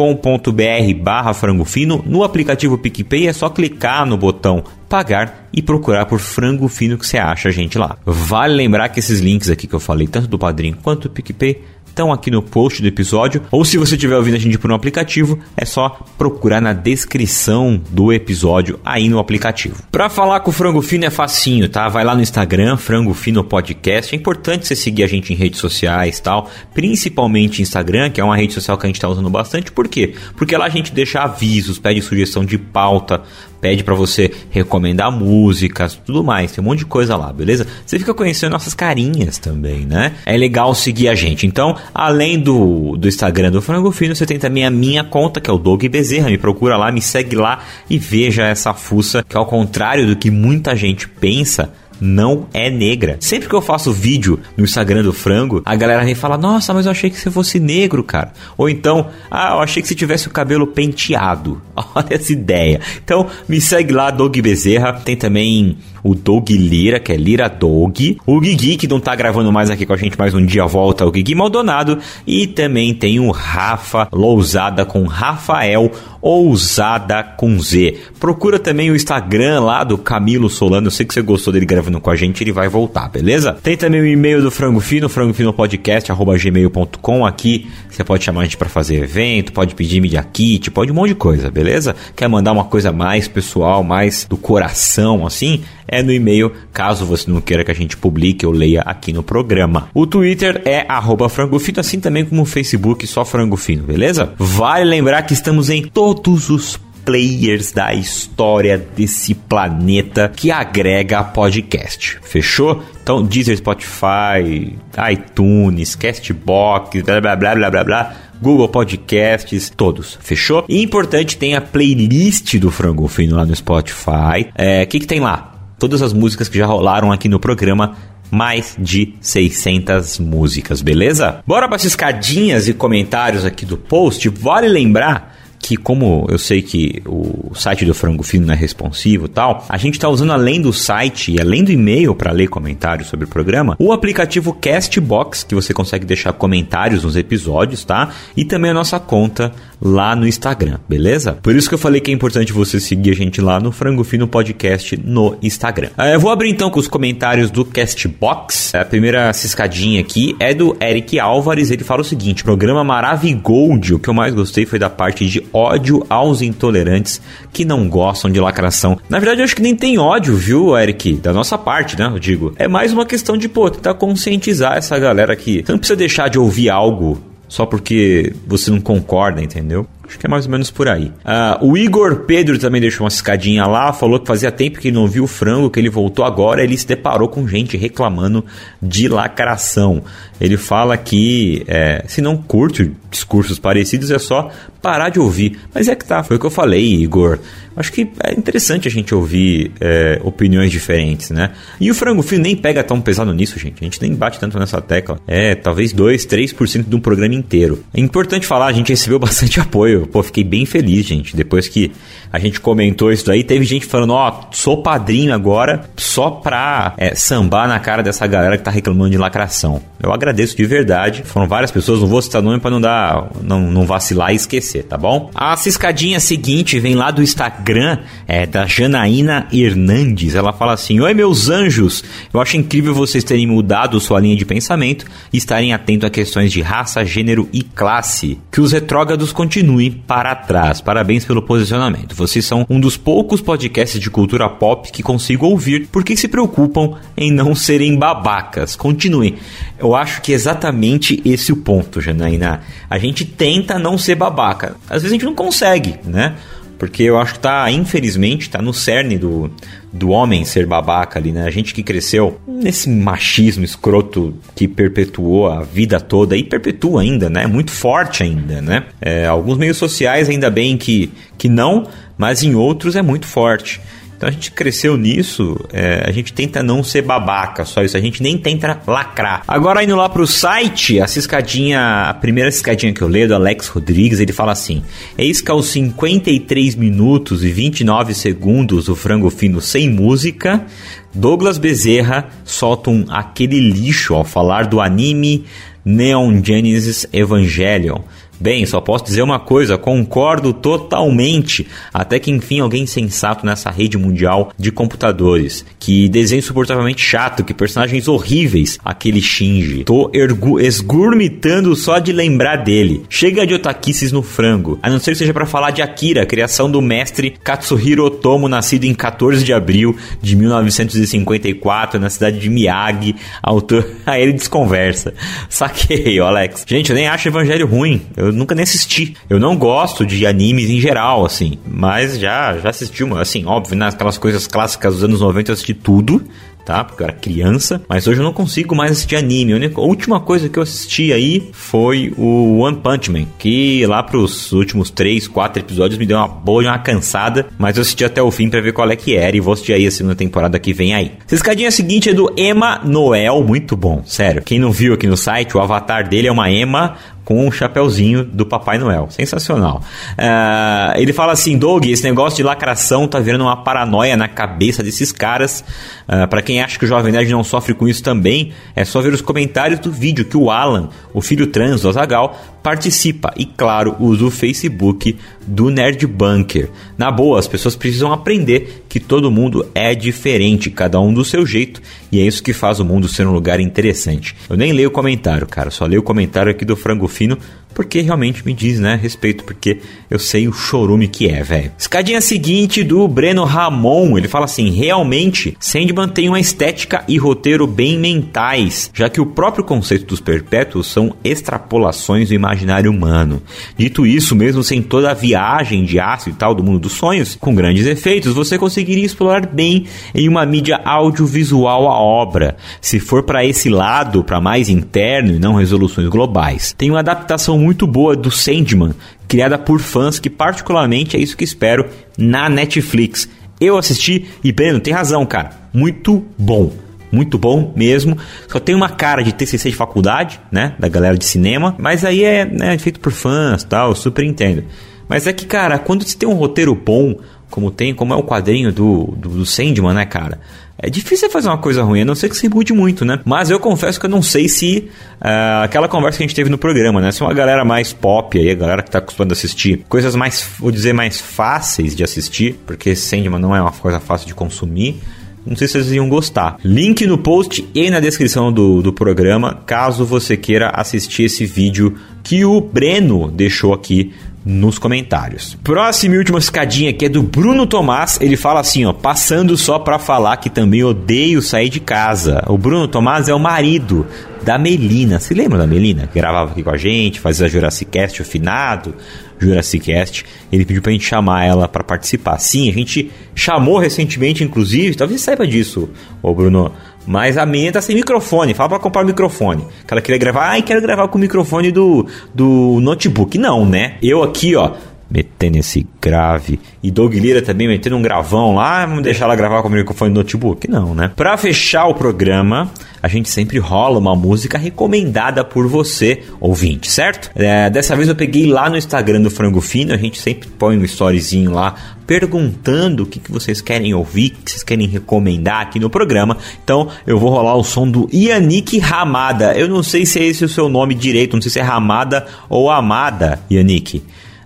barra frango fino. No aplicativo PicPay é só clicar no botão pagar e procurar por frango fino que você acha a gente lá. Vale lembrar que esses links aqui que eu falei, tanto do Padrim quanto do PicPay, estão aqui no post do episódio. Ou se você estiver ouvindo a gente por um aplicativo, é só procurar na descrição do episódio aí no aplicativo. Para falar com o Frango Fino é facinho, tá? Vai lá no Instagram, Frango Fino Podcast. É importante você seguir a gente em redes sociais tal, principalmente Instagram, que é uma rede social que a gente está usando bastante. Por quê? Porque lá a gente deixa avisos, pede sugestão de pauta, pede para você recomendar músicas, tudo mais. Tem um monte de coisa lá, beleza? Você fica conhecendo nossas carinhas também, né? É legal seguir a gente. Então, além do, do Instagram do Frango Fino, você tem também a minha conta, que é o Doug Bezerra. Me procura lá, me segue lá e veja essa fuça, que ao contrário do que muita gente pensa, não é negra. Sempre que eu faço vídeo no Instagram do frango, a galera vem falar: Nossa, mas eu achei que você fosse negro, cara. Ou então, Ah, eu achei que você tivesse o cabelo penteado. Olha essa ideia. Então, me segue lá, Doug Bezerra. Tem também o Doug Lira, que é Lira Doug. O Guigui, que não tá gravando mais aqui com a gente, mas um dia volta, o Guigui Maldonado. E também tem o Rafa Lousada com Rafael Ousada com Z. Procura também o Instagram lá do Camilo Solano. Eu sei que você gostou dele gravando com a gente, ele vai voltar, beleza? Tem também o e-mail do Frango Fino, frangofinopodcast.gmail.com. Aqui você pode chamar a gente para fazer evento, pode pedir media kit, pode um monte de coisa, beleza? Quer mandar uma coisa mais pessoal, mais do coração, assim? É no e-mail, caso você não queira que a gente publique ou leia aqui no programa. O Twitter é frangofino, assim também como o Facebook, só frangofino, beleza? Vale lembrar que estamos em todos os players da história desse planeta que agrega podcast. Fechou? Então, Deezer, Spotify, iTunes, Castbox, blá blá blá blá blá blá. Google Podcasts, todos. Fechou? E importante, tem a playlist do Frango Fino lá no Spotify. O é, que, que tem lá? Todas as músicas que já rolaram aqui no programa mais de 600 músicas, beleza? Bora para as escadinhas e comentários aqui do post. Vale lembrar que como eu sei que o site do Frango Fino não é responsivo e tal, a gente está usando além do site e além do e-mail para ler comentários sobre o programa, o aplicativo Castbox, que você consegue deixar comentários nos episódios, tá? E também a nossa conta lá no Instagram, beleza? Por isso que eu falei que é importante você seguir a gente lá no Frango Fino Podcast no Instagram. Eu vou abrir então com os comentários do Castbox. A primeira ciscadinha aqui é do Eric Álvares. Ele fala o seguinte: programa Maravigold. O que eu mais gostei foi da parte de ódio aos intolerantes que não gostam de lacração. Na verdade, eu acho que nem tem ódio, viu, Eric? Da nossa parte, né? Eu digo. É mais uma questão de, pô, tentar conscientizar essa galera aqui. Você não precisa deixar de ouvir algo só porque você não concorda, entendeu? Acho que é mais ou menos por aí. Ah, o Igor Pedro também deixou uma escadinha lá, falou que fazia tempo que não viu o frango, que ele voltou agora, ele se deparou com gente reclamando de lacração. Ele fala que é, se não curte discursos parecidos é só parar de ouvir. Mas é que tá, foi o que eu falei, Igor. Acho que é interessante a gente ouvir é, opiniões diferentes, né? E o frango fino nem pega tão pesado nisso, gente. A gente nem bate tanto nessa tecla. É, talvez 2, 3% de um programa inteiro. É importante falar, a gente recebeu bastante apoio. Pô, fiquei bem feliz, gente. Depois que a gente comentou isso daí, teve gente falando, ó, oh, sou padrinho agora só pra é, sambar na cara dessa galera que tá reclamando de lacração. Eu agradeço de verdade. Foram várias pessoas, não vou citar nome pra não dar, não, não vacilar e esquecer, tá bom? A ciscadinha seguinte vem lá do Instagram, é da Janaína Hernandes. Ela fala assim: Oi, meus anjos, eu acho incrível vocês terem mudado sua linha de pensamento e estarem atentos a questões de raça, gênero e classe. Que os retrógrados continuem para trás. Parabéns pelo posicionamento. Vocês são um dos poucos podcasts de cultura pop que consigo ouvir porque se preocupam em não serem babacas. Continuem. Eu acho que é exatamente esse o ponto, Janaína. A gente tenta não ser babaca. Às vezes a gente não consegue, né? Porque eu acho que tá, infelizmente, tá no cerne do, do homem ser babaca ali, né? A gente que cresceu nesse machismo escroto que perpetuou a vida toda e perpetua ainda, né? Muito forte ainda, né? É, alguns meios sociais ainda bem que, que não, mas em outros é muito forte. Então a gente cresceu nisso, é, a gente tenta não ser babaca, só isso, a gente nem tenta lacrar. Agora indo lá pro site, a ciscadinha, a primeira ciscadinha que eu leio do Alex Rodrigues, ele fala assim: Eis que aos 53 minutos e 29 segundos o frango fino sem música, Douglas Bezerra solta um aquele lixo ao falar do anime Neon Genesis Evangelion. Bem, só posso dizer uma coisa, concordo totalmente. Até que enfim alguém sensato nessa rede mundial de computadores. Que desenho insuportavelmente chato, que personagens horríveis, aquele Shinji. Tô esgurmitando só de lembrar dele. Chega de otaquices no frango. A não ser que seja para falar de Akira, criação do mestre Katsuhiro Otomo, nascido em 14 de abril de 1954 na cidade de Miyagi. Autor. Aí ele desconversa. Saquei, Alex. Gente, eu nem acho Evangelho ruim. Eu nunca nem assisti. Eu não gosto de animes em geral, assim, mas já, já assisti uma, assim, óbvio, naquelas coisas clássicas dos anos 90 eu assisti tudo, tá? Porque eu era criança, mas hoje eu não consigo mais assistir anime. A, última coisa que eu assisti aí foi o One Punch Man, que lá pros últimos 3, 4 episódios me deu uma boa uma cansada, mas eu assisti até o fim para ver qual é que era e vou assistir aí a segunda temporada que vem aí. Essa escadinha seguinte é do Emma Noel, muito bom, sério. Quem não viu aqui no site, o avatar dele é uma Emma com um chapéuzinho do Papai Noel. Sensacional. Uh, ele fala assim, Doug, esse negócio de lacração tá virando uma paranoia na cabeça desses caras. Uh, para quem acha que o Jovem Nerd não sofre com isso também, é só ver os comentários do vídeo que o Alan, o filho trans do Azagal, participa e, claro, usa o Facebook do Nerd Bunker. Na boa, as pessoas precisam aprender que todo mundo é diferente, cada um do seu jeito, e é isso que faz o mundo ser um lugar interessante. Eu nem leio o comentário, cara, só leio o comentário aqui do Frango Fino porque realmente me diz, né, respeito, porque eu sei o chorume que é, velho. Escadinha seguinte do Breno Ramon, ele fala assim: realmente, Sandman tem uma estética e roteiro bem mentais, já que o próprio conceito dos perpétuos são extrapolações do imaginário humano. Dito isso, mesmo sem toda a viagem de ácido e tal do mundo dos sonhos, com grandes efeitos, você conseguiria explorar bem em uma mídia audiovisual a obra, se for para esse lado, para mais interno e não resoluções globais. Tem uma adaptação muito boa do Sandman, criada por fãs que particularmente é isso que espero na Netflix. Eu assisti e Breno tem razão, cara. Muito bom. Muito bom mesmo. Só tem uma cara de TCC de faculdade, né? Da galera de cinema. Mas aí é né, feito por fãs tal, super entendo. Mas é que, cara, quando você tem um roteiro bom, como tem, como é o quadrinho do, do, do Sandman, né, cara? É difícil fazer uma coisa ruim, a não ser que se mude muito, né? Mas eu confesso que eu não sei se uh, aquela conversa que a gente teve no programa, né? Se uma galera mais pop aí, a galera que tá acostumada a assistir coisas mais, vou dizer, mais fáceis de assistir, porque Sandman não é uma coisa fácil de consumir. Não sei se vocês iam gostar. Link no post e na descrição do, do programa, caso você queira assistir esse vídeo que o Breno deixou aqui nos comentários. Próxima e última escadinha aqui é do Bruno Tomás. Ele fala assim, ó, passando só pra falar que também odeio sair de casa. O Bruno Tomás é o marido da Melina. Se lembra da Melina? Gravava aqui com a gente, fazia Jurassic Cast, o finado Jurassic Cast. Ele pediu pra gente chamar ela para participar. Sim, a gente chamou recentemente, inclusive, talvez saiba disso, ô Bruno. Mas a menina tá sem microfone. Fala pra comprar o microfone. Que ela queria gravar. Ai, quero gravar com o microfone do, do notebook. Não, né? Eu aqui, ó metendo esse grave. E Doug Lira também metendo um gravão lá, vamos deixar ela gravar com o microfone do notebook? Não, né? Pra fechar o programa, a gente sempre rola uma música recomendada por você, ouvinte, certo? É, dessa vez eu peguei lá no Instagram do Frango Fino, a gente sempre põe um storyzinho lá perguntando o que, que vocês querem ouvir, o que vocês querem recomendar aqui no programa. Então eu vou rolar o som do Yannick Ramada. Eu não sei se é esse o seu nome direito, não sei se é Ramada ou Amada, Yannick.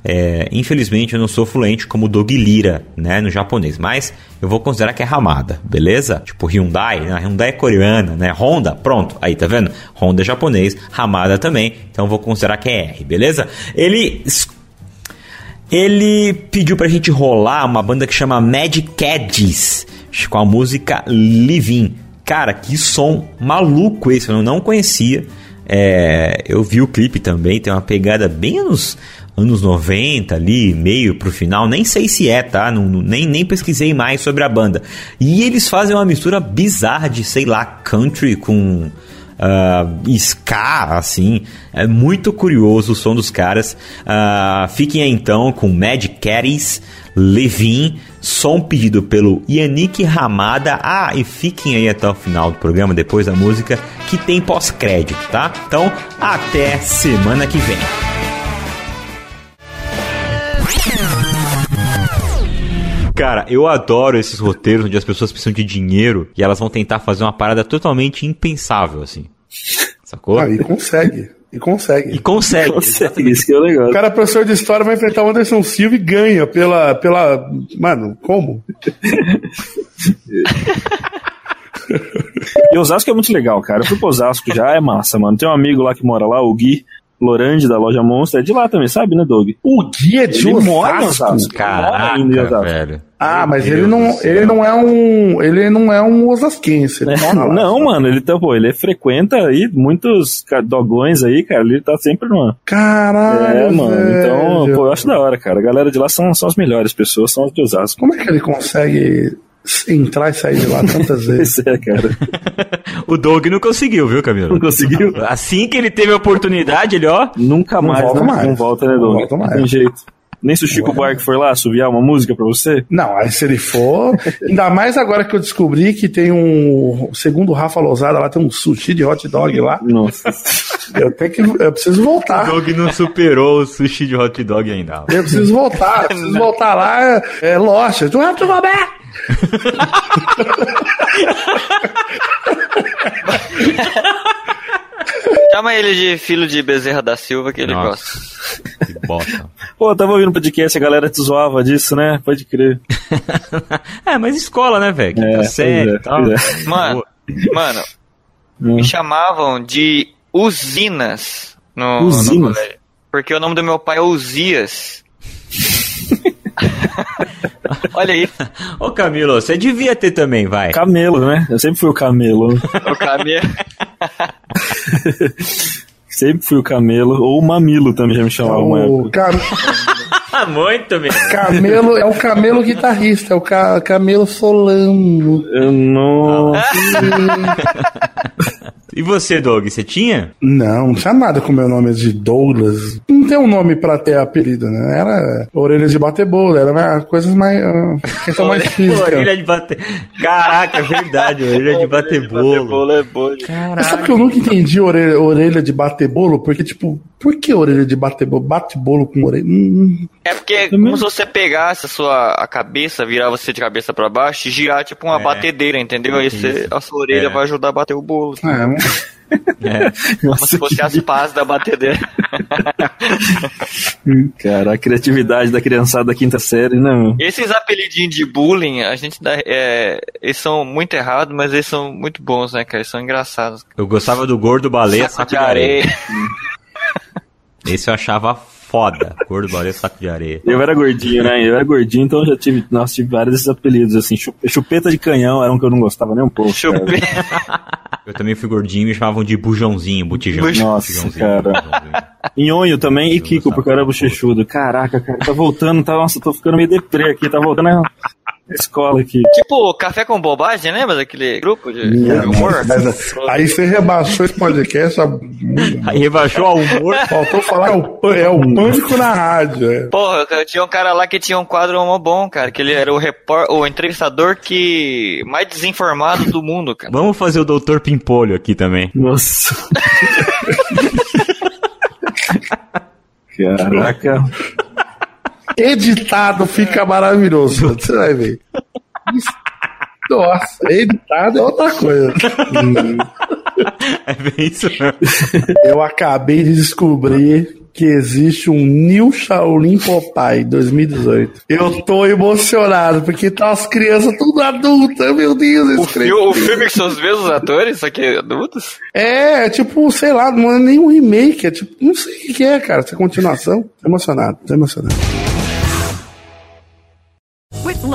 É, infelizmente eu não sou fluente como Doug Lira, né, no japonês, mas eu vou considerar que é Ramada, beleza? Tipo Hyundai, né? Hyundai é coreana, né? Honda, pronto, aí tá vendo? Honda é japonês, Ramada também, então eu vou considerar que é R, beleza? Ele ele pediu pra gente rolar uma banda que chama Mad Caddies, com a música Living. Cara, que som maluco esse, eu não conhecia. É, eu vi o clipe também, tem uma pegada bem anos anos 90 ali, meio pro final, nem sei se é, tá? Não, nem, nem pesquisei mais sobre a banda. E eles fazem uma mistura bizarra de, sei lá, country com uh, ska, assim. É muito curioso o som dos caras. Uh, fiquem aí então com Mad Caddies, Levin, som pedido pelo Yannick Ramada. Ah, e fiquem aí até o final do programa, depois da música, que tem pós-crédito, tá? Então, até semana que vem. Cara, eu adoro esses roteiros onde as pessoas precisam de dinheiro e elas vão tentar fazer uma parada totalmente impensável, assim. Sacou? Ah, e consegue. E consegue. E consegue. consegue isso que é legal. O cara, professor de história, vai enfrentar o Anderson Silva e ganha pela. pela... Mano, como? e Osasco é muito legal, cara. Eu fui pro Osasco já, é massa, mano. Tem um amigo lá que mora lá, o Gui. Lorande da loja Monster é de lá também, sabe, né, Doug? O Gui é de ele Osasco? mora em Osasco. Caraca, Mora em Osasco. velho. Ah, mas ele não, ele não é um, ele não é um osasquense. Ele É, não, mano, ele tá, pô, ele frequenta aí muitos dogões aí, cara, ele tá sempre numa. Caralho, É, mano, então, velho. pô, eu acho da hora, cara. A galera de lá são, são as melhores pessoas, são as de Osasco. Como é que ele consegue entrar e sair de lá tantas vezes? Isso é, cara. O Doug não conseguiu, viu, Camilo? Não conseguiu? Assim que ele teve a oportunidade, ele, ó. Nunca Não mais, volta né? mais. Não volta, né, Não Doug? volta mais. Não tem jeito. Nem se o Chico Buarque for lá assoviar uma música pra você? Não, aí se ele for. ainda mais agora que eu descobri que tem um. Segundo o Rafa Lousada, lá tem um sushi de hot dog lá. Nossa. Eu tenho que. Eu preciso O voltar. Doug não superou o sushi de hot dog ainda. Eu preciso voltar. Eu preciso voltar lá. É loja. Tu have to go back! Chama ele de filho de Bezerra da Silva que ele Nossa. gosta. Que bosta. Pô, eu tava ouvindo um podcast, a galera te zoava disso, né? Pode crer. é, mas escola, né, velho? Quinta É, série pois é, e tal. pois Mano, mano, Hum. me chamavam de usinas no, no Usinas? colégio. Porque o nome do meu pai é Uzias. Olha aí, Ô, Camilo, você devia ter também, vai. Camelo, né? Eu sempre fui o camelo. o caminho. sempre fui o camelo. Ou o mamilo também já me chamava uma O cam- Muito bem. camelo é o camelo guitarrista, é o ca- camelo solano. Eu não. E você, Doug, você tinha? Não, não tinha nada com meu nome de Douglas. Não tem um nome pra ter apelido, né? Era orelhas de bater bolo, era coisas mais. ah, questão mais física. Orelha de bater. Caraca, é verdade, orelha de bater bolo. é bom. Mas sabe que eu nunca entendi orelha, orelha de bater bolo? Porque, tipo, por que orelha de bater bolo? Bate bolo com orelha? Hum, É porque é como se você pegasse a sua a cabeça, virar você de cabeça pra baixo e girar tipo uma É. batedeira, entendeu? Aí você, a sua orelha É. vai ajudar a bater o bolo. é, não- É. Como se fosse as pás da batedeira. Cara, a criatividade da criançada da quinta série, né, meu? Esses apelidinhos de bullying, a gente dá, é, eles são muito errados, mas eles são muito bons, né, cara? Eles são engraçados. Eu gostava do gordo baleia Saco saco de areia. areia. Esse eu achava foda. Gordo Baleia Saco de Areia. Eu era gordinho, né? Eu era gordinho, então eu já tive, nossa, tive vários desses apelidos, assim, chup- chupeta de canhão era um que eu não gostava nem um pouco. cara. Eu também fui gordinho e me chamavam de bujãozinho, botijão. Nossa, Bujãozinho, cara. bujãozinho. Nhonho também e Kiko, porque eu era bochechudo. Caraca, cara, tá voltando, tá, nossa, tô ficando meio deprê aqui, tá voltando a escola aqui. Tipo, Café com Bobagem, lembra daquele grupo de humor? mas aí você rebaixou esse podcast. a- Aí rebaixou a humor. Faltou falar é o, é o pânico na rádio. É. Porra, eu tinha um cara lá que tinha um quadro mó bom, cara, que ele era o, repor... o entrevistador que mais desinformado do mundo, cara. Vamos fazer o Doutor Pimpolho aqui também. Nossa. Caraca. Editado fica maravilhoso. Você vai ver. Nossa, editado é outra coisa. É bem isso mesmo. Eu acabei de descobrir que existe um New Shaolin Popeye 2018. Eu tô emocionado, porque tá as crianças tudo adultas, meu Deus. O, esse fi- o filme que são os mesmos atores, só que adultos? É, é tipo, sei lá, não é nem um remake, é tipo, não sei o que que é, cara, essa continuação. Tô emocionado, tô emocionado.